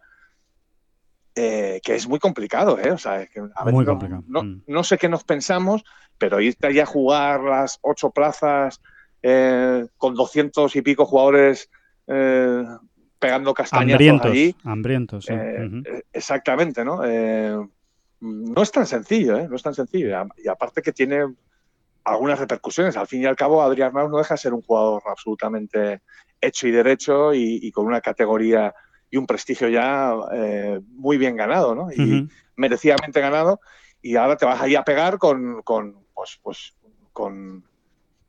eh, que es muy complicado, ¿eh? O sea, es que, a ver, Muy complicado. No, Mm. no sé qué nos pensamos, pero irte allá a jugar las ocho plazas eh, con doscientos y pico jugadores eh, pegando castañazos Hambrientos, allí. hambrientos, sí. eh, eh, exactamente, ¿no? No es tan sencillo, ¿eh? No es tan sencillo. Y aparte que tiene algunas repercusiones. Al fin y al cabo, Adrián Arnaud no deja de ser un jugador absolutamente hecho y derecho y, y con una categoría y un prestigio ya eh, muy bien ganado, ¿no? Y merecidamente ganado. Y ahora te vas ahí a pegar con, con pues, pues, con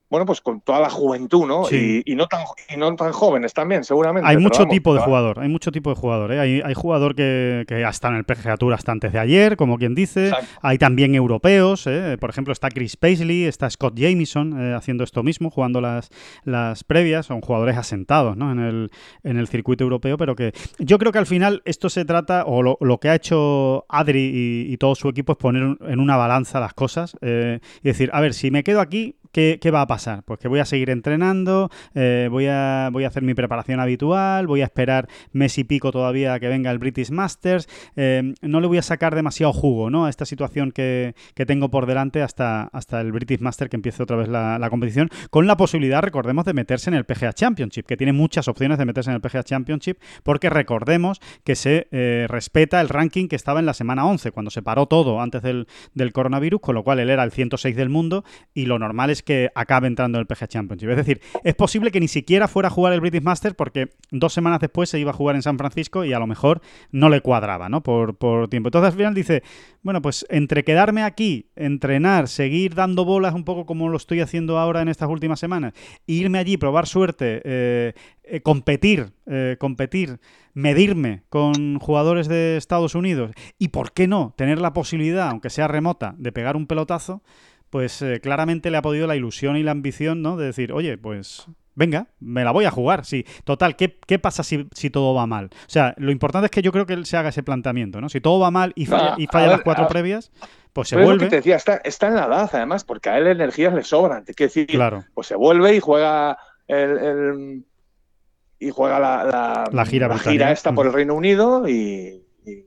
bueno, pues con toda la juventud, ¿no? Sí. Y, y no tan y no tan jóvenes también, seguramente. Hay mucho vamos, tipo de jugador, hay mucho tipo de jugador. ¿eh? Hay, hay jugador que, que ha estado en el PGA Tour hasta antes de ayer, como quien dice. Exacto. Hay también europeos, ¿eh? por ejemplo está Chris Paisley, está Scott Jamieson eh, haciendo esto mismo, jugando las, las previas. Son jugadores asentados ¿no? en, el, en el circuito europeo, pero que yo creo que al final esto se trata, o lo, lo que ha hecho Adri y, y todo su equipo es poner en una balanza las cosas eh, y decir, a ver, si me quedo aquí, ¿qué, va a pasar? Pues que voy a seguir entrenando, eh, voy, a, voy a hacer mi preparación habitual, voy a esperar mes y pico todavía a que venga el British Masters, eh, no le voy a sacar demasiado jugo ¿no? a esta situación que, tengo por delante hasta, hasta el British Master que empiece otra vez la, competición, con la posibilidad, recordemos, de meterse en el PGA Championship, que tiene muchas opciones de meterse en el PGA Championship, porque recordemos que se eh, respeta el ranking que estaba en la semana 11, cuando se paró todo antes del coronavirus, con lo cual él era el 106 del mundo y lo normal es que acabe entrando en el PGA Championship. Es decir, es posible que ni siquiera fuera a jugar el British Master porque dos semanas después se iba a jugar en San Francisco y a lo mejor no le cuadraba, ¿no? Por, por tiempo. Entonces al final dice, bueno, pues entre quedarme aquí, entrenar, seguir dando bolas un poco como lo estoy haciendo ahora en estas últimas semanas, e irme allí, probar suerte, eh, eh, competir, eh, competir, medirme con jugadores de Estados Unidos y, ¿por qué no?, tener la posibilidad, aunque sea remota, de pegar un pelotazo, pues eh, claramente le ha podido la ilusión y la ambición, ¿no? De decir, oye, pues venga, me la voy a jugar, sí. Total, ¿qué, qué pasa si, si todo va mal? O sea, lo importante es que yo creo que él se haga ese planteamiento, ¿no? Si todo va mal y falla, Ah, y falla ver, las cuatro previas, pues se Pero es lo vuelve. que te decía, está, está en la edad, además, porque a él energías le sobran. Te quiero decir, Claro. pues se vuelve y juega el, el- y juega la, la, La gira británica. esta por el Reino Unido y, y,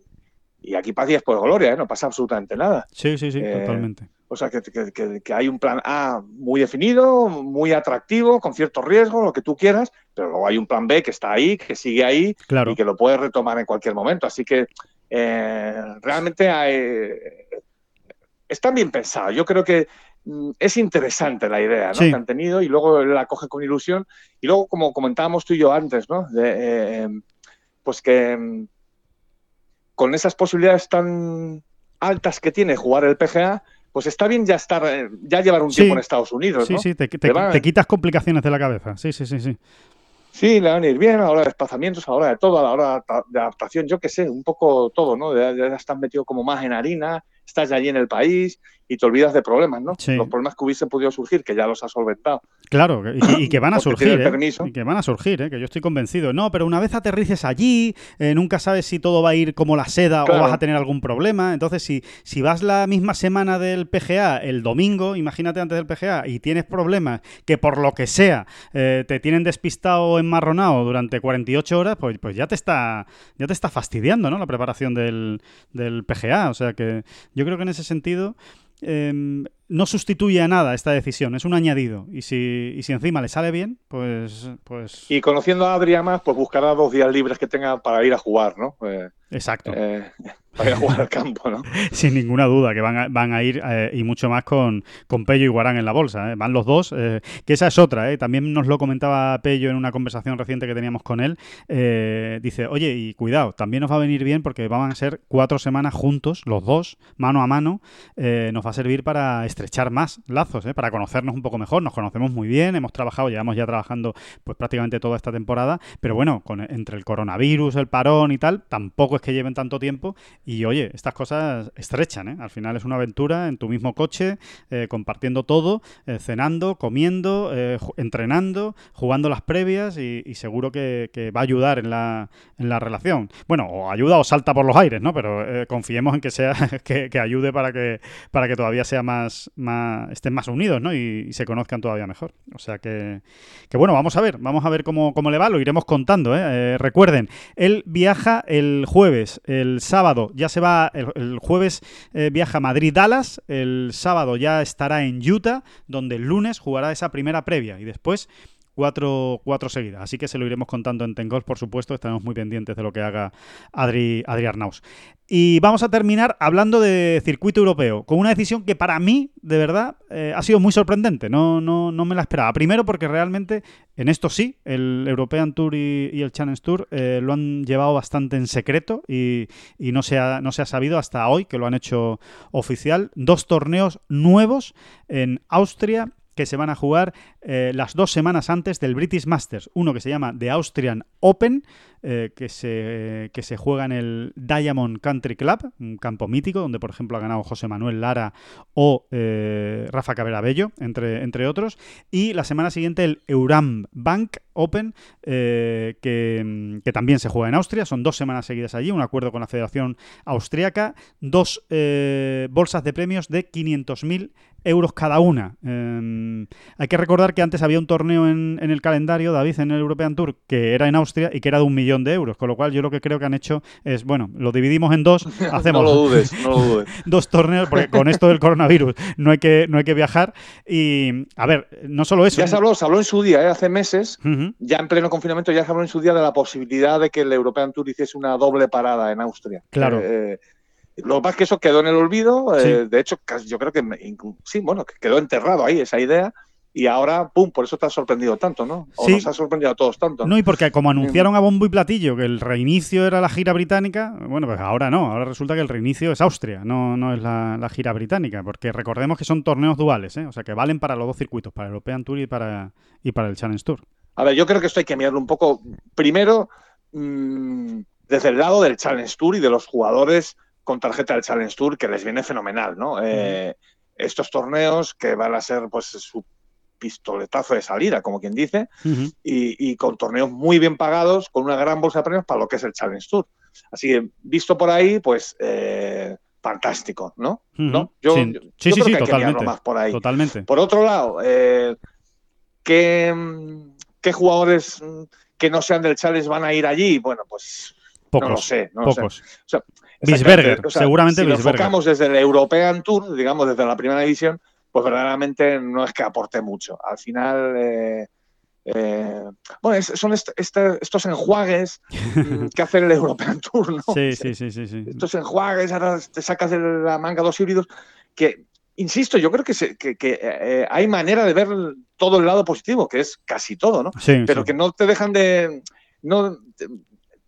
y aquí paz y después gloria, ¿eh? no pasa absolutamente nada. Sí, sí, sí, Eh, totalmente. O sea, que, que- hay un plan A muy definido, muy atractivo, con cierto riesgo, lo que tú quieras, pero luego hay un plan B que está ahí, que sigue ahí Claro. y que lo puedes retomar en cualquier momento. Así que eh, realmente hay- está bien pensado. Yo creo que mm, es interesante la idea ¿no? Sí. que han tenido y luego la coge con ilusión. Y luego, como comentábamos tú y yo antes, ¿no? De, eh, pues que mm, con esas posibilidades tan altas que tiene jugar el PGA, pues está bien ya estar, eh, ya llevar un Sí. tiempo en Estados Unidos, Sí, ¿no? sí, te, te- Te te quitas complicaciones de la cabeza. Sí, sí, sí, sí. Sí, le van a ir bien a la hora de desplazamientos, a la hora de todo, a la hora de adaptación, yo qué sé, un poco todo, ¿no? Ya, ya estás metido como más en harina, estás allí en el país y te olvidas de problemas, ¿no? Sí. Los problemas que hubiesen podido surgir, que ya los has solventado. Claro, y que, y que van a surgir, el ¿eh? permiso. Y que van a surgir, ¿eh? Que yo estoy convencido. No, pero una vez aterrices allí, eh, nunca sabes si todo va a ir como la seda Claro. o vas a tener algún problema. Entonces, si, si vas la misma semana del PGA, el domingo, imagínate antes del PGA, y tienes problemas que por lo que sea eh, te tienen despistado o enmarronado durante 48 horas, pues, pues ya te está ya te está fastidiando, ¿no? La preparación del, del PGA. O sea que yo creo que en ese sentido em, no sustituye a nada esta decisión, es un añadido. Y si, y si encima le sale bien, pues, pues Y conociendo a Adri más, pues buscará dos días libres que tenga para ir a jugar, ¿no? Eh, exacto. eh, para ir a jugar al campo, ¿no? Sin ninguna duda que van a, van a ir eh, y mucho más con, con Pello y Guarán en la bolsa. ¿eh? Van los dos, que esa es otra. ¿eh? También nos lo comentaba Pello en una conversación reciente que teníamos con él. Dice, oye, y cuidado, también nos va a venir bien porque van a ser cuatro semanas juntos, los dos, mano a mano. Nos va a servir para estrechar más lazos, ¿eh? para conocernos un poco mejor. Nos conocemos muy bien, hemos trabajado, llevamos ya trabajando pues prácticamente toda esta temporada. Pero bueno, con, entre el coronavirus, el parón y tal, tampoco es que lleven tanto tiempo. Y oye, estas cosas estrechan, ¿eh? Al final es una aventura en tu mismo coche, eh, compartiendo todo, eh, cenando, comiendo, entrenando, jugando las previas y, seguro que, va a ayudar en la, en la relación. Bueno, o ayuda o salta por los aires, ¿no? Pero confiemos en que sea que, que ayude para que para que todavía sea más, más estén más unidos, ¿no? Y, y se conozcan todavía mejor. O sea que, que bueno, vamos a ver, vamos a ver cómo, cómo le va, lo iremos contando, ¿eh? Eh, recuerden, él viaja el jueves, el sábado ya se va, el, jueves eh, viaja a Madrid-Dallas, el sábado ya estará en Utah, donde el lunes jugará esa primera previa y después cuatro, cuatro seguidas. Así que se lo iremos contando en Tengol, por supuesto. Estaremos muy pendientes de lo que haga Adri, Adri Arnaus. Y vamos a terminar hablando de circuito europeo, con una decisión que para mí, de verdad, eh, ha sido muy sorprendente. No, no, no me la esperaba. Primero porque realmente en esto sí, el European Tour y, el Challenge Tour eh, lo han llevado bastante en secreto y, y no, se ha, no se ha sabido hasta hoy que lo han hecho oficial. Dos torneos nuevos en Austria se van a jugar eh, las dos semanas antes del British Masters. Uno que se llama The Austrian Open, eh, que, se, que se juega en el Diamond Country Club, un campo mítico, donde por ejemplo ha ganado José Manuel Lara o eh, Rafa Cabrera Bello, entre, entre otros. Y la semana siguiente el Euram Bank Open, que, que, también se juega en Austria. Son dos semanas seguidas allí, un acuerdo con la Federación Austriaca, dos bolsas de premios de 500.000 euros cada una. Eh, hay que recordar que antes había un torneo en, en, el calendario, David, en el European Tour, que era en Austria y que era de un millón de euros. Con lo cual, yo lo que creo que han hecho es, bueno, lo dividimos en dos, hacemos no lo dudes, no lo dudes. dos torneos, porque con esto del coronavirus no hay que, no hay que viajar. Y, a ver, no solo eso. Ya se habló, se habló en su día, ¿eh? hace meses, uh -huh. ya en pleno confinamiento, ya se habló en su día de la posibilidad de que el European Tour hiciese una doble parada en Austria. Claro. Eh, lo es que eso quedó en el olvido. Sí. Eh, de hecho, yo creo que sí, bueno, que quedó enterrado ahí esa idea. Y ahora, pum, por eso te ha sorprendido tanto, ¿no? O sí. nos ha sorprendido a todos tanto. No, y porque como anunciaron a bombo y platillo que el reinicio era la gira británica, bueno, pues ahora no, ahora resulta que el reinicio es Austria, no, no es la, la gira británica, porque recordemos que son torneos duales, ¿eh? o sea que valen para los dos circuitos, para el European Tour y para, y para el Challenge Tour. A ver, yo creo que esto hay que mirarlo un poco, primero, mmm, desde el lado del Challenge Tour y de los jugadores con tarjeta del Challenge Tour, que les viene fenomenal, ¿no? Eh, estos torneos que van a ser, pues, su pistoletazo de salida, como quien dice, uh -huh. y, y, con torneos muy bien pagados, con una gran bolsa de premios para lo que es el Challenge Tour. Así que, visto por ahí, pues, eh, fantástico, ¿no? Uh -huh. ¿No? Yo, sí, yo, sí, yo sí, creo sí que hay totalmente. que más por ahí. Totalmente. Por otro lado, eh, ¿qué, ¿qué, jugadores mm, que no sean del Challenge van a ir allí? Bueno, pues Pocos, no lo sé. No pocos. Lo sé. O sea, Bisberger. O sea, seguramente si lo enfocamos desde el European Tour, digamos, desde la primera división, pues verdaderamente no es que aporte mucho. Al final, eh, eh, bueno, es- son est- este- estos enjuagues que hace el European Tour, ¿no? Sí, sí, sí, sí, sí. Estos enjuagues, ahora te sacas de la manga dos híbridos, que, insisto, yo creo que, se- que- que, eh, hay manera de ver todo el lado positivo, que es casi todo, ¿no? Sí, pero sí. que no te dejan de. No,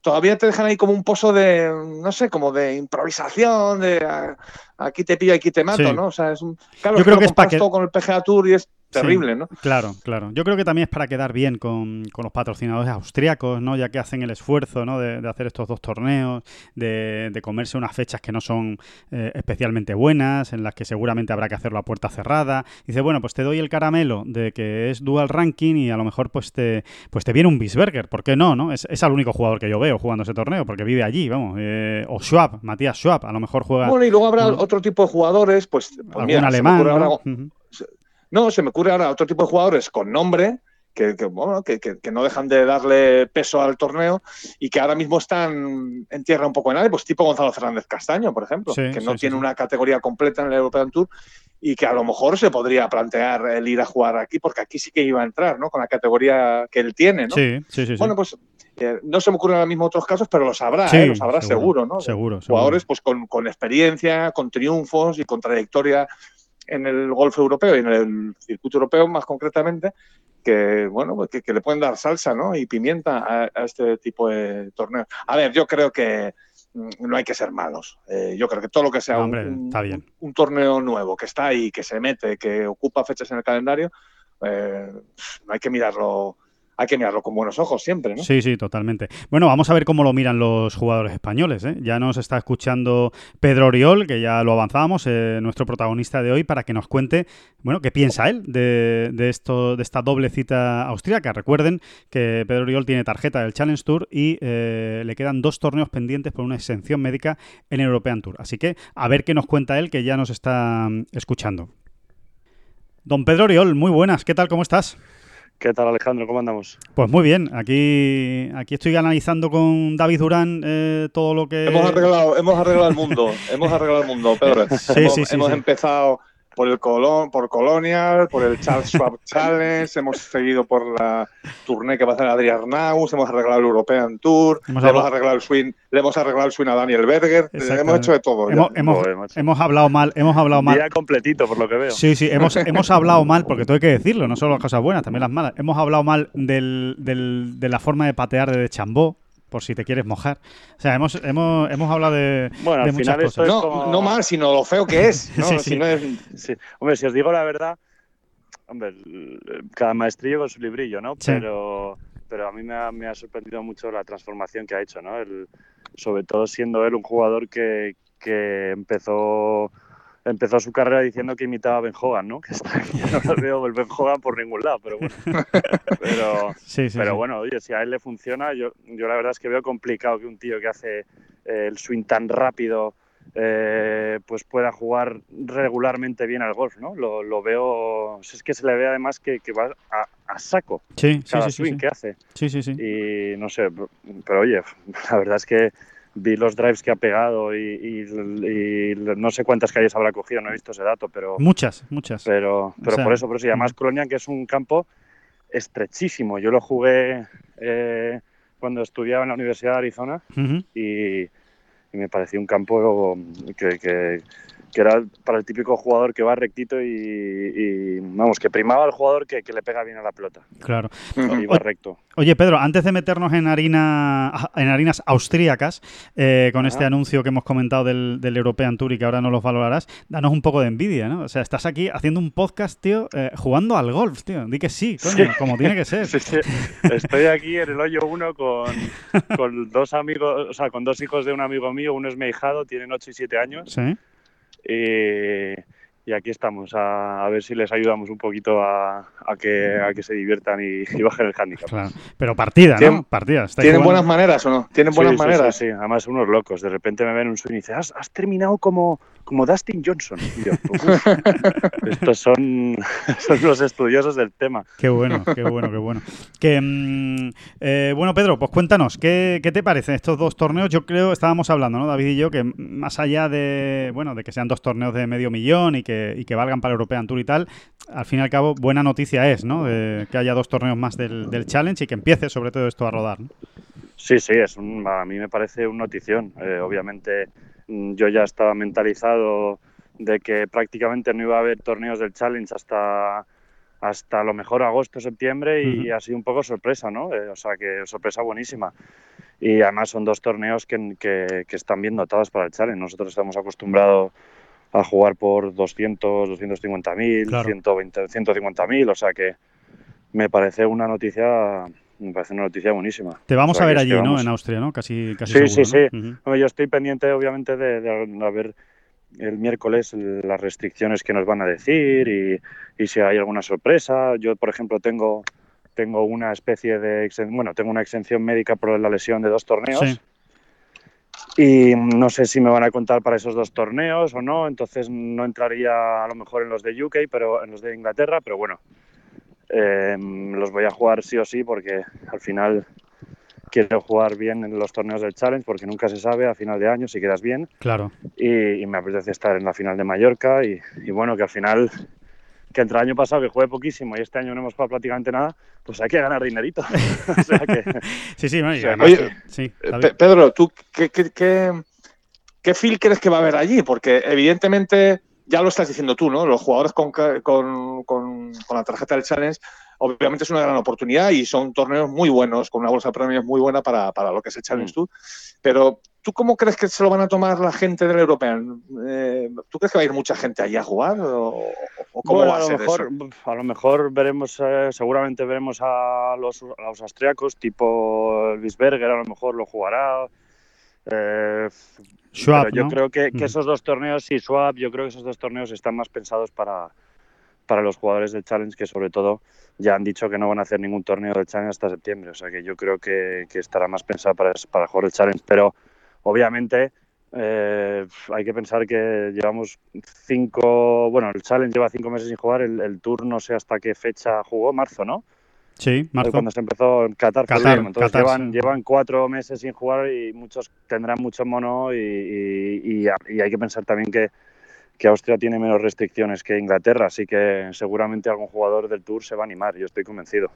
todavía te dejan ahí como un pozo de, no sé, como de improvisación, de ah, aquí te pillo, aquí te mato, Sí. ¿no? O sea, es un. Claro, Yo creo que es para que- todo con el PGA Tour y es terrible, ¿no? Claro, claro. Yo creo que también es para quedar bien con, con los patrocinadores austriacos, ¿no? Ya que hacen el esfuerzo, ¿no? De, de hacer estos dos torneos, de, de comerse unas fechas que no son eh, especialmente buenas, en las que seguramente habrá que hacerlo a puerta cerrada. Dice, bueno, pues te doy el caramelo de que es dual ranking y a lo mejor pues te, pues te viene un Bisberger. ¿Por qué no, no? Es, es el único jugador que yo veo jugando ese torneo, porque vive allí, vamos. Eh, o Schwab, Matías Schwab, a lo mejor juega Bueno, y luego habrá otro tipo de jugadores, pues. pues algún mira, alemán. No, se me ocurre ahora otro tipo de jugadores con nombre que, que, bueno, que, no dejan de darle peso al torneo y que ahora mismo están en tierra un poco en aire, pues tipo Gonzalo Fernández Castaño, por ejemplo, Sí, que no sí, tiene sí. una categoría completa en el European Tour y que a lo mejor se podría plantear el ir a jugar aquí, porque aquí sí que iba a entrar, ¿no? Con la categoría que él tiene, ¿no? Sí, sí, sí. Bueno, pues eh, no se me ocurren ahora mismo otros casos, pero los habrá, Sí, ¿eh? los habrá seguro, ¿no? Seguro, seguro. jugadores pues con, con experiencia, con triunfos y con trayectoria en el golf europeo y en el circuito europeo más concretamente, que bueno, pues que, que le pueden dar salsa ¿no? y pimienta a, a este tipo de torneos. A ver, yo creo que mm, no hay que ser malos. Eh, yo creo que todo lo que sea No, hombre, un torneo nuevo que está ahí, que se mete, que ocupa fechas en el calendario, eh, no hay que mirarlo, hay que mirarlo con buenos ojos siempre, ¿no? Sí, sí, totalmente. Bueno, vamos a ver cómo lo miran los jugadores españoles. ¿eh? Ya nos está escuchando Pedro Oriol, que ya lo avanzábamos, eh, nuestro protagonista de hoy, para que nos cuente, bueno, qué piensa él de, esto, de esta doble cita austríaca. Recuerden que Pedro Oriol tiene tarjeta del Challenge Tour y eh, le quedan dos torneos pendientes por una exención médica en el European Tour. Así que a ver qué nos cuenta él, que ya nos está mm, escuchando. Don Pedro Oriol, muy buenas, ¿qué tal? ¿Cómo estás? ¿Qué tal, Alejandro? ¿Cómo andamos? Pues muy bien, aquí, aquí estoy analizando con David Durán eh, todo lo que... Hemos arreglado, hemos arreglado el mundo, hemos arreglado el mundo, Pedro. Sí, hemos sí, sí, hemos sí. empezado por el Colón, por Colonial, por el Charles Schwab Challenge, hemos seguido por la tournée que va a hacer Adrián Arnaus, hemos arreglado el European Tour, Hemos le hemos arreglado el swing, le hemos arreglado el swing a Daniel Berger, hemos hecho de todo. ya. Hemos, hemos- hemos hablado mal, hemos hablado mal. Día completito, por lo que veo. Sí, sí, hemos, hemos hablado mal, porque todo hay que decirlo, no solo las cosas buenas, también las malas. Hemos hablado mal del, del- de la forma de patear de Chambó, por si te quieres mojar. O sea, hemos, hemos, hemos hablado de, Bueno, de al muchas final esto cosas. es no, como- no mal, sino lo feo que es. ¿no? Sí, Si sí. no es- Sí. Hombre, si os digo la verdad, hombre, cada maestrillo con su librillo, ¿no? Sí. Pero, pero a mí me ha, me ha sorprendido mucho la transformación que ha hecho, ¿no? El- sobre todo siendo él un jugador que, que empezó empezó su carrera diciendo que imitaba a Ben Hogan, ¿no? Que está, no lo veo el Ben Hogan por ningún lado, pero bueno. Pero, Sí, sí, pero sí. bueno, oye, si a él le funciona, yo, yo la verdad es que veo complicado que un tío que hace eh, el swing tan rápido eh, pues pueda jugar regularmente bien al golf, ¿no? Lo, lo veo, es que se le ve además que, que va a, a saco Sí, sí, cada swing que hace. Sí, sí, sí. Y no sé, pero oye, la verdad es que vi los drives que ha pegado y, y- y no sé cuántas calles habrá cogido, no he visto ese dato, pero Muchas, muchas. pero, pero sea, por eso, por eso. Y además Colonia, que es un campo estrechísimo. Yo lo jugué eh, cuando estudiaba en la Universidad de Arizona y, y me pareció un campo que, que- que era para el típico jugador que va rectito y, y, vamos, que primaba al jugador que, que le pega bien a la pelota Claro. y va recto. Oye, Pedro, antes de meternos en harina en harinas austríacas, eh, con este anuncio que hemos comentado del, del European Tour y que ahora no los valorarás, danos un poco de envidia, ¿no? O sea, estás aquí haciendo un podcast, tío, eh, jugando al golf, tío. Di que sí, coño, como tiene que ser. Sí, sí. Estoy aquí en el hoyo uno con, con dos amigos, o sea, con dos hijos de un amigo mío, uno es mi hijado, tienen 8 y 7 años. Sí. Y, y aquí estamos, a, a ver si les ayudamos un poquito a, a que, a que se diviertan y, y bajen el handicap. Claro. Pero partida, ¿no? ¿Tienen- Partida. ¿Tienen jugando- buenas maneras o no? ¿Tienen buenas Sí, maneras? Sí, sí, además unos locos. De repente me ven un swing y dicen, has, has terminado como, como Dustin Johnson. Estos son, son los estudiosos del tema. Qué bueno, qué bueno, qué bueno. Que, mm, eh, bueno, Pedro, pues cuéntanos, ¿qué, qué te parecen estos dos torneos? Yo creo, estábamos hablando, ¿no, David y yo, que más allá de, bueno, de que sean dos torneos de medio millón y que, y que valgan para el European Tour y tal, al fin y al cabo, buena noticia es, ¿no? De que haya dos torneos más del, del Challenge y que empiece sobre todo esto a rodar. ¿no? Sí, sí, es un, a mí me parece un notición. Eh, obviamente mm, yo ya estaba mentalizado de que prácticamente no iba a haber torneos del Challenge hasta hasta a lo mejor agosto, septiembre y Ujú. ha sido un poco sorpresa, ¿no? Eh, o sea, que sorpresa buenísima. Y además son dos torneos que, que, que están bien dotados para el Challenge. Nosotros estamos acostumbrados a jugar por 200, 250 mil, Claro. 120, 150 mil, o sea que me parece una noticia, me parece una noticia buenísima. Te vamos O sea, a ver allí, ¿no? En Austria, ¿no? Casi, casi Sí, seguro, sí, ¿no? sí. Ujú. Hombre, yo estoy pendiente, obviamente, de, de- a ver el miércoles las restricciones que nos van a decir y, y si hay alguna sorpresa. Yo, por ejemplo, tengo, tengo una especie de, bueno, tengo una exención médica por la lesión de dos torneos. Sí. Y no sé si me van a contar para esos dos torneos o no, entonces no entraría a lo mejor en los de UK, pero en los de Inglaterra, pero bueno, eh, los voy a jugar sí o sí porque al final quiero jugar bien en los torneos del Challenge porque nunca se sabe a final de año si quedas bien Claro. y, y me apetece estar en la final de Mallorca y, y bueno, que al final, que entre el año pasado que jugué poquísimo y este año no hemos jugado prácticamente nada, pues hay que ganar dinerito. o sea que, Sí, sí, y Sí, además- oye, sí, Eh, Pedro, ¿tú qué, qué, qué, qué feel crees que va a haber allí? Porque evidentemente, ya lo estás diciendo tú, ¿no? Los jugadores con, con, con- con la tarjeta del Challenge, obviamente es una gran oportunidad y son torneos muy buenos, con una bolsa de premios muy buena para, para lo que es el Challenge Mm. Tour. Pero, ¿tú cómo crees que se lo van a tomar la gente del European? Eh, ¿Tú crees que va a ir mucha gente allí a jugar? ¿O, o cómo Bueno, va a, lo ser mejor, eso? A lo mejor veremos, eh, seguramente veremos a los, a los austriacos, tipo Elvis Berger, a lo mejor lo jugará. Eh, Schwab, pero yo ¿no? creo que, que Ujú. esos dos torneos, sí, Schwab, yo creo que esos dos torneos están más pensados para, para los jugadores del Challenge, que sobre todo ya han dicho que no van a hacer ningún torneo del Challenge hasta septiembre. O sea que yo creo que, que estará más pensado para, para jugar el Challenge. Pero obviamente eh, hay que pensar que llevamos cinco, bueno, el Challenge lleva cinco meses sin jugar, el, el Tour no sé hasta qué fecha jugó, marzo, ¿no? Sí, Marzo. Cuando se empezó en Qatar, Qatar. Entonces Qatar, llevan, sí. llevan cuatro meses sin jugar y muchos tendrán mucho mono y, y- y- y hay que pensar también que, que Austria tiene menos restricciones que Inglaterra, así que seguramente algún jugador del Tour se va a animar, yo estoy convencido.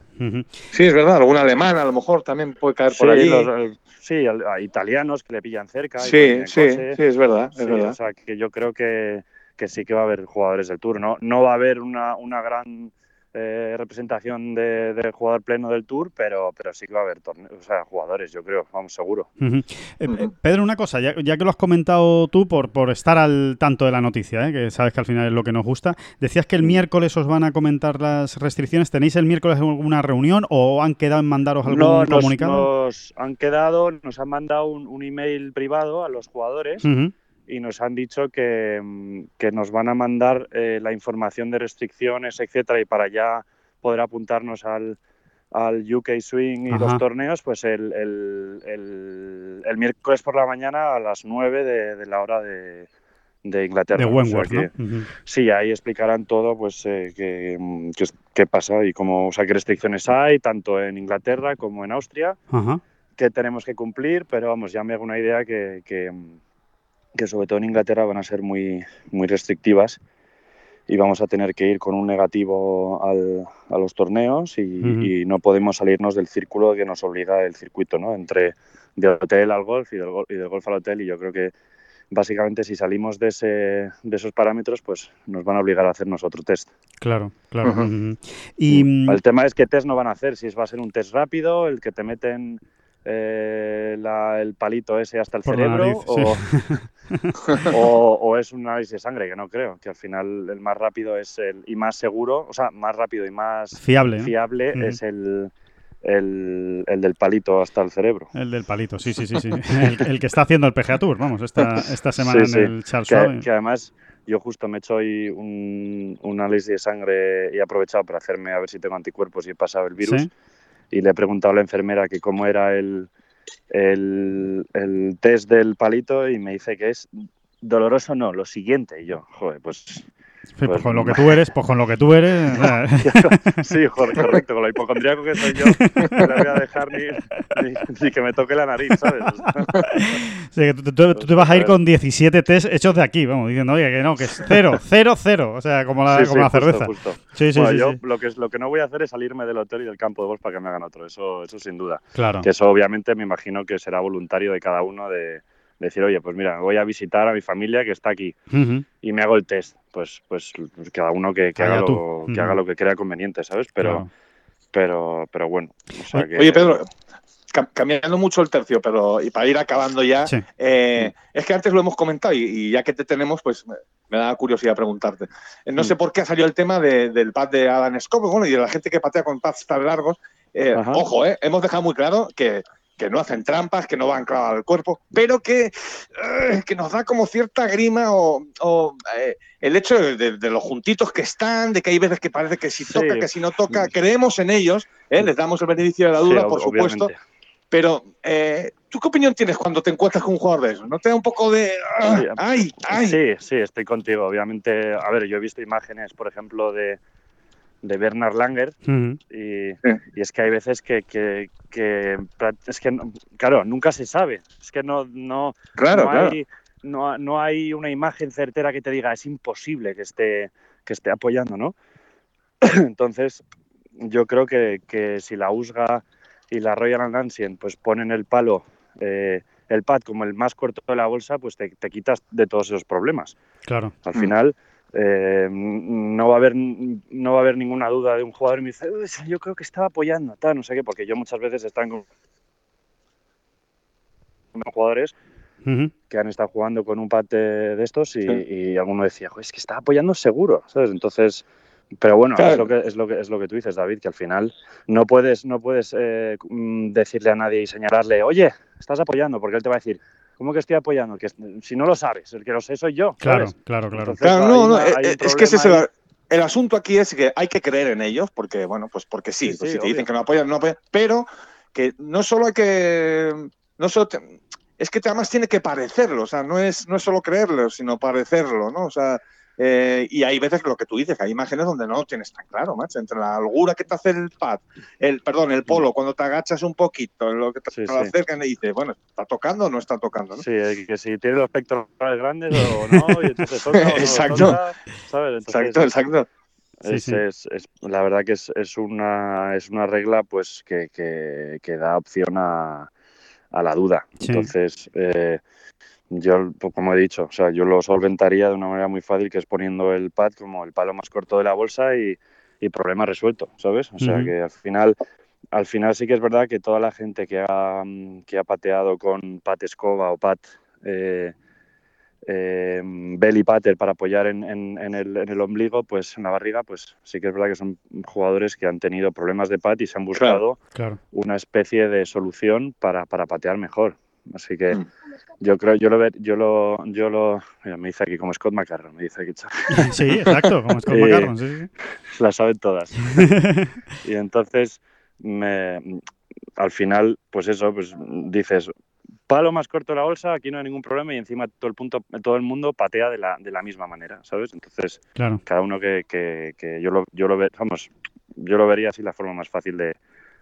Sí, es verdad, algún alemán a lo mejor también puede caer por sí, allí. los- el- sí, a italianos que le pillan cerca. sí, sí, coche. sí, es verdad, es Sí, verdad. o sea, que yo creo que, que sí que va a haber jugadores del Tour. No, no va a haber una, una gran eh, representación de, del jugador pleno del Tour, pero, pero sí que va a haber torne- o sea, jugadores, yo creo, vamos, seguro. Eh, eh. Pedro, una cosa, ya, ya que lo has comentado tú por, por estar al tanto de la noticia, ¿eh? que sabes que al final es lo que nos gusta, decías que el miércoles os van a comentar las restricciones. ¿Tenéis el miércoles alguna reunión o han quedado en mandaros algún No, nos, comunicado? nos han quedado, nos han mandado un, un email privado a los jugadores. Y nos han dicho que, mm, que nos van a mandar eh, la información de restricciones, etcétera, y para ya poder apuntarnos al, al UK Swing y Ajá. los torneos, pues el, el- el- el miércoles por la mañana a las 9 de, de la hora de, de Inglaterra. De O sea Wentworth, que- ¿no? Sí, ahí explicarán todo, pues eh, qué, mm, qué, es- qué pasa y cómo, o sea, qué restricciones hay, tanto en Inglaterra como en Austria Ajá. que tenemos que cumplir, pero vamos, ya me hago una idea que, que, que sobre todo en Inglaterra van a ser muy, muy restrictivas y vamos a tener que ir con un negativo al- a los torneos y, no podemos salirnos del círculo que nos obliga el circuito, ¿no? Entre del hotel al golf y del, gol- y del golf al hotel y yo creo que básicamente si salimos de, ese, de esos parámetros pues nos van a obligar a hacernos otro test. Claro, claro. Y mm, El tema es qué test no van a hacer, si va a ser un test rápido, el que te meten eh, la- el palito ese hasta el Por cerebro, nariz, o, o- o es un análisis de sangre, que no creo, que al final el más rápido es el y más seguro, o sea, más rápido y más fiable. fiable Ujú. es el el, el del palito hasta el cerebro. El del palito, sí, sí, sí. sí. El, el que está haciendo el PGA Tour, vamos, esta, esta semana Sí, sí. en el Charles Que, Schwab. que además yo justo me he hecho hoy un, un análisis de sangre y he aprovechado para hacerme a ver si tengo anticuerpos y he pasado el virus. Sí. Y le he preguntado a la enfermera que cómo era el, el, el test del palito y me dice que es doloroso no, lo siguiente. Y yo, joder, pues Sí, pues Pues- con lo que tú eres, pues con lo que tú eres. sí, correcto, con lo hipocondríaco que soy yo, no le voy a dejar ni, ni- ni que me toque la nariz, ¿sabes? sí, que tú, tú- tú te vas a ir con 17 test hechos de aquí, vamos, diciendo, oye, que no, que es cero, cero, cero. O sea, como la, Sí, como la justo, cerveza. justo. Sí, sí, Bueno, sí, yo. Lo, que es, lo que no voy a hacer es salirme del hotel y del campo de golf para que me hagan otro, eso, eso sin duda. Claro. Que eso obviamente me imagino que será voluntario de cada uno de, de decir, oye, pues mira, voy a visitar a mi familia que está aquí Ujú. y me hago el test. Pues, pues cada uno que, haga, lo, que haga lo que crea conveniente, ¿sabes? Pero, Claro. pero, pero bueno. o sea que- Oye, Pedro, cam- cambiando mucho el tercio, pero y para ir acabando ya, Sí. eh, es que antes lo hemos comentado y, y ya que te tenemos, pues me, da curiosidad preguntarte. Eh, no sé Mm. por qué ha salido el tema de- del pad de Adam Scott, bueno, y de la gente que patea con pads tan largos. Eh, ojo, eh, hemos dejado muy claro que, que no hacen trampas, que no van clavados al cuerpo, pero que, eh, que nos da como cierta grima o, o, eh, el hecho de, de- de los juntitos que están, de que hay veces que parece que si Sí. toca, que si no toca, creemos en ellos, eh, les damos el beneficio de la Sí, duda, ob- por supuesto. obviamente. Pero, eh, ¿tú qué opinión tienes cuando te encuentras con un jugador de esos? ¿No te da un poco de... ah, Sí, ¡Ay, ay! Sí, sí, estoy contigo. Obviamente, a ver, yo he visto imágenes, por ejemplo, de, de Bernard Langer y, y es que hay veces que, que, que es que, no- claro, nunca se sabe. Es que no, no, Claro, no, claro. hay, no, no hay una imagen certera que te diga es imposible que esté, que esté apoyando, ¿no? Entonces, yo creo que, que si la USGA y la Royal and Ancient pues ponen el palo, eh, el pad como el más corto de la bolsa, pues te, te quitas de todos esos problemas. Claro. Al final eh, no va a haber no va a haber ninguna duda de un jugador y me dice "Uy, yo creo que estaba apoyando tal no sé qué porque yo muchas veces están con jugadores que han estado jugando con un pad de, estos y, Sí. y alguno decía "Jo, es que está apoyando seguro sabes entonces pero bueno Claro. es lo que es lo que es lo que tú dices David que al final no puedes no puedes eh, mm, decirle a nadie y señalarle oye estás apoyando porque él te va a decir ¿Cómo que estoy apoyando? Que si no lo sabes, el que lo sé soy yo. Claro, ¿sabes? claro, claro. Entonces, Claro, hay no, no, eh, hay un es que ese es el, el asunto aquí es que hay que creer en ellos, porque, bueno, pues porque sí, Sí, pues sí, si te dicen que no apoyan, no apoyan, pero que no solo hay que, no solo te- es que además tiene que parecerlo, o sea, no es, no es solo creerlo, sino parecerlo, ¿no? O sea, eh, y hay veces lo que tú dices, que hay imágenes donde no tienes tan claro, macho, entre la holgura que te hace el pad, el, perdón, el polo, cuando te agachas un poquito, lo que te, Sí, te sí. lo acercan y dices, bueno, ¿está tocando o no está tocando? ¿no? Sí, eh, que si tiene los pectorales grandes o no, y entonces toca o no Exacto. toca, ¿sabes? Entonces, Exacto, exacto. Sí, es, sí. es- es- la verdad que es, es una es una regla pues que, que- que da opción a, a la duda. Sí. Entonces, eh, yo, pues, como he dicho, o sea, yo lo solventaría de una manera muy fácil, que es poniendo el pad como el palo más corto de la bolsa y, y problema resuelto, ¿sabes? O sea, que al final al final sí que es verdad que toda la gente que ha, que ha pateado con pat escoba o pat eh, eh, belly patter para apoyar en, en- en el, en el ombligo, pues en la barriga, pues sí que es verdad que son jugadores que han tenido problemas de pat y se han buscado Claro. una especie de solución para, para patear mejor. Así que Mm. yo creo, yo lo ve- yo lo, yo lo, mira, me dice aquí como Scott McCarron, me dice aquí, Charlie, Sí, exacto, como Scott McCarron, sí, sí. las saben todas. y entonces, me, al final, pues eso, pues dices, palo más corto la bolsa, aquí no hay ningún problema y encima todo el, punto, todo el mundo patea de la, de la misma manera, ¿sabes? Entonces, Claro. cada uno que, que, que yo lo, yo lo ve, vamos, yo lo vería así la forma más fácil de,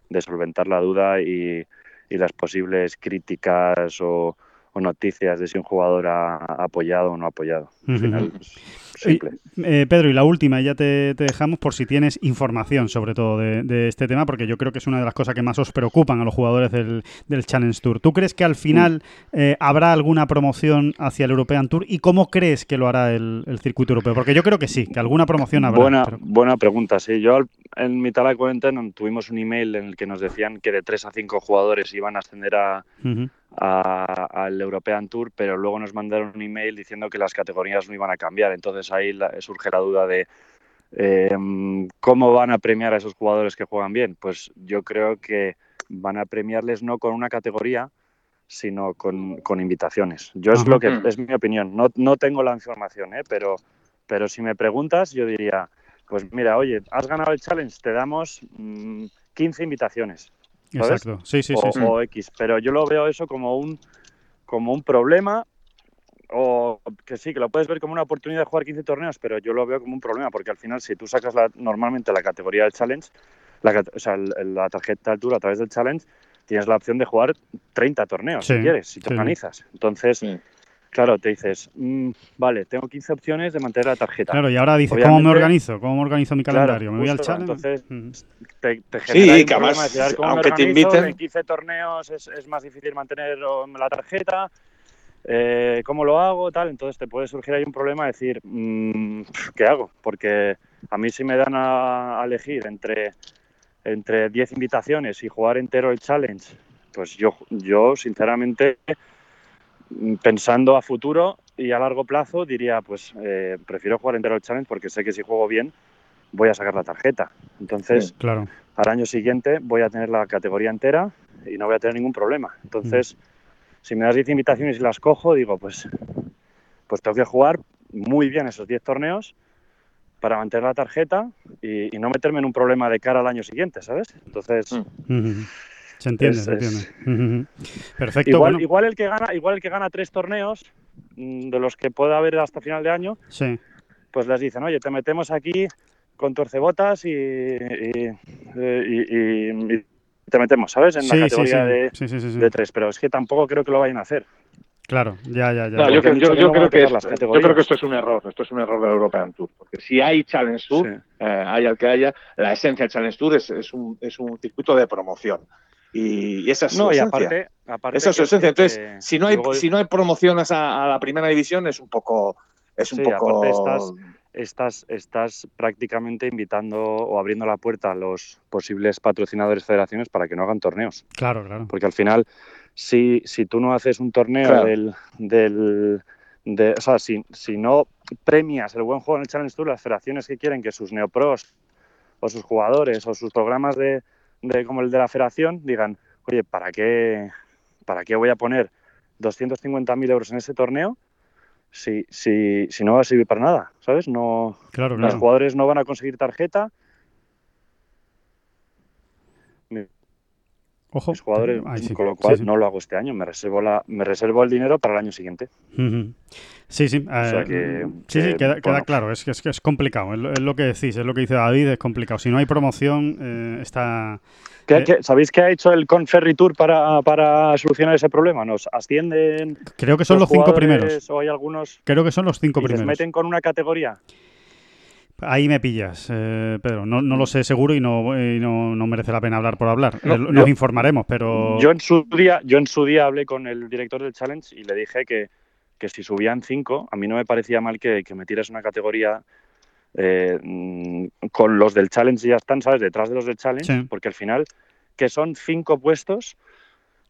de solventar la duda y, y las posibles críticas o, o noticias de si un jugador ha apoyado o no ha apoyado. Al pues, simple. Eh, Pedro, y la última, ya te, te dejamos por si tienes información sobre todo de, de este tema, porque yo creo que es una de las cosas que más os preocupan a los jugadores del, del Challenge Tour. ¿Tú crees que al final eh, habrá alguna promoción hacia el European Tour y cómo crees que lo hará el, el circuito europeo? Porque yo creo que sí, que alguna promoción habrá. Buena, pero- buena pregunta, sí. Yo al- en mitad de la cuarentena tuvimos un email en el que nos decían que de 3 a 5 jugadores iban a ascender a- al European Tour, pero luego nos mandaron un email diciendo que las categorías no iban a cambiar. Entonces ahí la- surge la duda de Eh, ¿Cómo van a premiar a esos jugadores que juegan bien? Pues yo creo que van a premiarles no con una categoría, sino con, con invitaciones. Yo es lo que es mi opinión. No, no tengo la información, ¿eh? pero, pero si me preguntas, yo diría, pues mira, oye, has ganado el challenge, te damos mm, 15 invitaciones. ¿Sabes? Exacto. Sí, sí, o, sí. sí. o X, pero yo lo veo eso como un como un problema o que sí, que lo puedes ver como una oportunidad de jugar 15 torneos, pero yo lo veo como un problema porque al final si tú sacas la, normalmente la categoría del challenge, la, cat- o sea, la tarjeta de altura a través del challenge, tienes la opción de jugar 30 torneos Sí, si quieres, si te sí, sí. organizas. Entonces, Sí. Claro, te dices, mm, vale, tengo 15 opciones de mantener la tarjeta. Claro, y ahora dices, ¿cómo me organizo? ¿Cómo me organizo mi Claro, calendario? ¿Me voy al justo, challenge? entonces, Ujú. te, te Sí, genera ahí un que además, de ¿cómo me aunque te organizo? inviten- En 15 torneos es, es más difícil mantener la tarjeta. eh, ¿Cómo lo hago? Tal. Entonces te puede surgir ahí un problema de decir, mm, ¿qué hago? Porque a mí si me dan a, a elegir entre, entre 10 invitaciones y jugar entero el challenge, pues yo, yo sinceramente, pensando a futuro y a largo plazo, diría, pues eh, prefiero jugar entero el challenge porque sé que si juego bien voy a sacar la tarjeta. Entonces, Sí. Claro. al año siguiente voy a tener la categoría entera y no voy a tener ningún problema. Entonces, si me das 10 invitaciones y las cojo, digo, pues, pues tengo que jugar muy bien esos 10 torneos para mantener la tarjeta y, y no meterme en un problema de cara al año siguiente, ¿sabes? Entonces, Mm. Se entiende, Es- se entiende. Perfecto. igual, bueno, igual el que gana, igual el que gana tres torneos mm, de los que pueda haber hasta final de año, sí. pues les dicen, oye, te metemos aquí con torcebotas y, y, y- y- y te metemos, ¿sabes? En Sí, la sí, categoría sí. de, Sí, sí, sí, sí. de tres, pero es que tampoco creo que lo vayan a hacer. Claro, ya, ya, ya. No, yo, creo- yo- que yo creo que tocar es- las yo categorías. creo que esto es un error, esto es un error del European Tour, porque si hay Challenge Tour, Sí. eh, haya el que haya, la esencia del Challenge Tour es, es un, es un circuito de promoción. Y, esa es su No, y esencia. aparte, aparte esa es su esencia. Entonces, que si no hay, luego- si no hay promociones a, a la primera división, es un poco. Es un Sí, poco. aparte estás- estás, estás prácticamente invitando o abriendo la puerta a los posibles patrocinadores federaciones para que no hagan torneos. Claro, claro. Porque al final, si, si tú no haces un torneo Claro. del, del de- o sea, si, si no premias el buen juego en el Challenge Tour, las federaciones que quieren que sus neopros o sus jugadores o sus programas de, de como el de la federación digan, oye, ¿para qué, ¿para qué voy a poner 250.000 euros en ese torneo si, si, si no va a servir para nada? ¿Sabes? No, Claro, los jugadores no van a conseguir tarjeta, Ojo. jugadores, sí. con lo cual sí. no lo hago este año, me reservo, la, me reservo el dinero para el año siguiente. Sí, sí. sea eh, que- sí, sí, que, queda, claro. Es que es, que es complicado. Es lo, es lo que decís, es lo que dice David, es complicado. Si no hay promoción, eh, está. ¿Qué- Eh, qué- ¿Sabéis qué ha hecho el Conferry Tour para, para solucionar ese problema? ¿Nos ascienden Creo que son los cinco primeros. o hay algunos Creo que son los cinco y primeros. meten con una categoría? Ahí me pillas, eh, Pedro. No, no lo sé seguro y no, y no, no merece la pena hablar por hablar. Eh, Nos yo- informaremos, pero. Yo en su día, yo en su día hablé con el director del Challenge y le dije que, que si subían cinco, a mí no me parecía mal que, que metieras una categoría eh, mm, con los del Challenge y ya están, ¿sabes? Detrás de los del Challenge, Sí. porque al final que son cinco puestos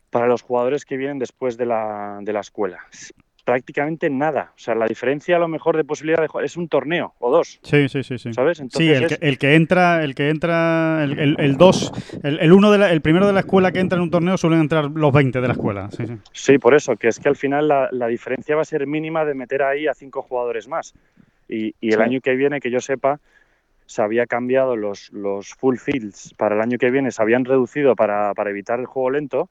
para los jugadores que vienen después de la, de la escuela. Prácticamente nada. O sea, la diferencia a lo mejor de posibilidad de jugar es un torneo o dos, Sí, sí, sí, sí. ¿sabes? Sí, Entonces el es- que, el que entra, el que entra, el, el, el dos, el, el uno de la- el primero de la escuela que entra en un torneo suelen entrar los 20 de la escuela. Sí, sí. Sí, por eso, que es que al final la, la diferencia va a ser mínima de meter ahí a cinco jugadores más. Y, y el Sí. año que viene, que yo sepa, se había cambiado los, los full fields para el año que viene, se habían reducido para, para evitar el juego lento.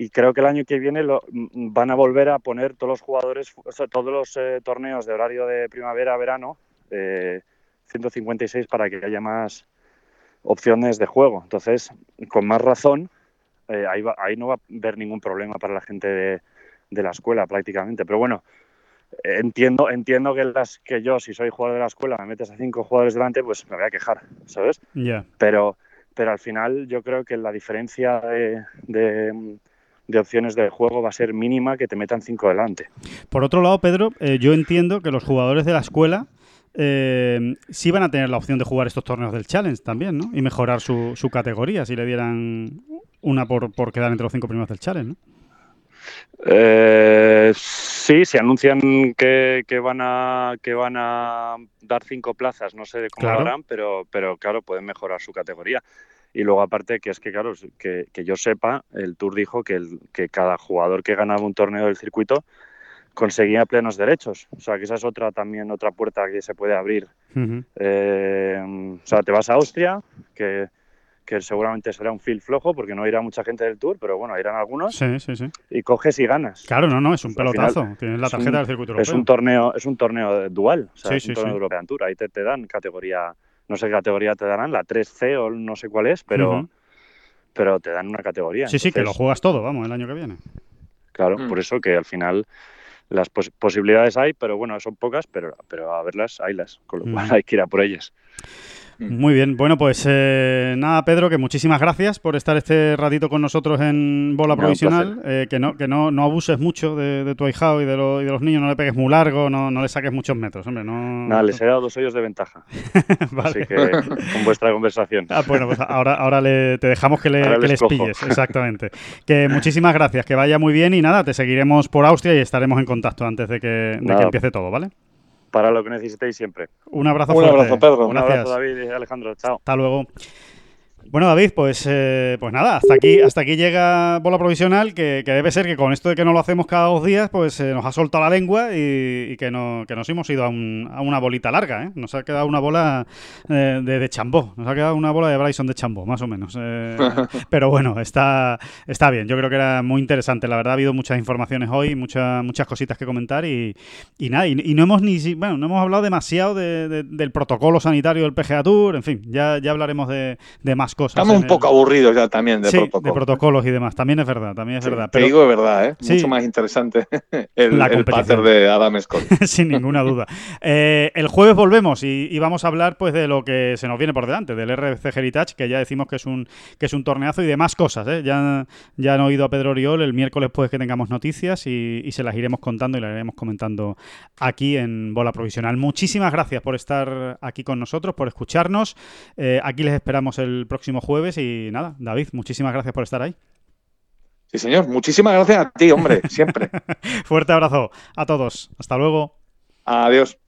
Y creo que el año que viene lo, van a volver a poner todos los jugadores, o sea, todos los eh, torneos de horario de primavera-verano, eh, 156 para que haya más opciones de juego. Entonces, con más razón, eh, ahí, va- ahí no va a haber ningún problema para la gente de, de la escuela prácticamente. Pero bueno, eh, entiendo, entiendo que, las, que yo, si soy jugador de la escuela, me metes a cinco jugadores delante, pues me voy a quejar, ¿sabes? Ya. pero, pero al final yo creo que la diferencia de, de- de opciones de juego va a ser mínima que te metan cinco delante. Por otro lado, Pedro, eh, yo entiendo que los jugadores de la escuela eh, sí van a tener la opción de jugar estos torneos del Challenge también, ¿no? Y mejorar su, su categoría si le dieran una por, por quedar entre los cinco primeros del Challenge, ¿no? Eh, Sí, se anuncian que, que van a que van a dar cinco plazas, no sé cómo Claro. lo harán, pero, pero claro, pueden mejorar su categoría. Y luego aparte que es que, claro, que, que yo sepa, el Tour dijo que, el- que cada jugador que ganaba un torneo del circuito conseguía plenos derechos. O sea, que esa es otra también otra puerta que se puede abrir. Eh, o sea, te vas a Austria, que, que seguramente será un fil flojo porque no irá mucha gente del Tour, pero bueno, irán algunos, Sí, sí, sí. y coges y ganas. Claro, no, no, es un final pelotazo. Tienes la un- tarjeta del circuito europeo. Es un torneo, es un torneo dual, o sea, es un torneo de European Tour. Ahí te, te dan categoría, no sé qué categoría te darán, la 3C o no sé cuál es, pero, pero te dan una categoría. Sí, sí, que lo juegas todo, vamos, el año que viene. Claro, Mm. por eso que al final las pos- posibilidades hay, pero bueno, son pocas, pero, pero a verlas, haylas, con lo Mm. cual hay que ir a por ellas. Muy bien, bueno, pues eh, nada, Pedro, que muchísimas gracias por estar este ratito con nosotros en bola provisional. eh, que no, que no, no abuses mucho de, de tu ahijado y de, lo- y de los niños, no le pegues muy largo, no, no le saques muchos metros, hombre. No... Nada, les he dado dos hoyos de ventaja, Vale. así que con vuestra conversación. Ah, bueno, pues ahora, ahora le, te dejamos que, le, que les pilles, exactamente. Que muchísimas gracias, que vaya muy bien y nada, te seguiremos por Austria y estaremos en contacto antes de que, de que empiece todo, ¿vale? Para lo que necesitéis siempre. Un abrazo Un fuerte. abrazo, Pedro. Un Gracias. abrazo, David y Alejandro. Chao. Hasta luego. Bueno, David, pues, eh, pues nada, hasta aquí, hasta aquí llega bola provisional, que, que debe ser que con esto de que no lo hacemos cada dos días, pues eh, nos ha soltado la lengua y, y que, no, que nos hemos ido a, un- a una bolita larga, ¿eh? Nos ha quedado una bola eh, de, de chambó, nos ha quedado una bola de Bryson de chambó, más o menos. eh, pero bueno, está, está bien, yo creo que era muy interesante, la verdad ha habido muchas informaciones hoy, muchas muchas cositas que comentar y, y nada, y, y no hemos ni si- bueno, no hemos hablado demasiado de- de- del protocolo sanitario del PGA Tour, en fin, ya, ya hablaremos de, de más cosas. Estamos un el- poco aburridos ya también de sí, protocolo. de protocolos y demás, también es verdad, también es Sí, verdad. Te Pero digo de verdad, ¿eh? Sí. Mucho más interesante el, el pater de Adam Scott. sin ninguna duda. Eh, el jueves volvemos y, y vamos a hablar pues de lo que se nos viene por delante, del RBC Heritage, que ya decimos que es un que es un torneazo y de más cosas. ¿eh? Ya, ya han oído a Pedro Oriol el miércoles pues que tengamos noticias y, y se las iremos contando y las iremos comentando aquí en Bola Provisional. Muchísimas gracias por estar aquí con nosotros, por escucharnos. Eh, aquí les esperamos el próximo jueves y nada, David, muchísimas gracias por estar ahí. Sí, señor. Muchísimas gracias a ti, hombre, siempre. Fuerte abrazo a todos. Hasta luego. Adiós.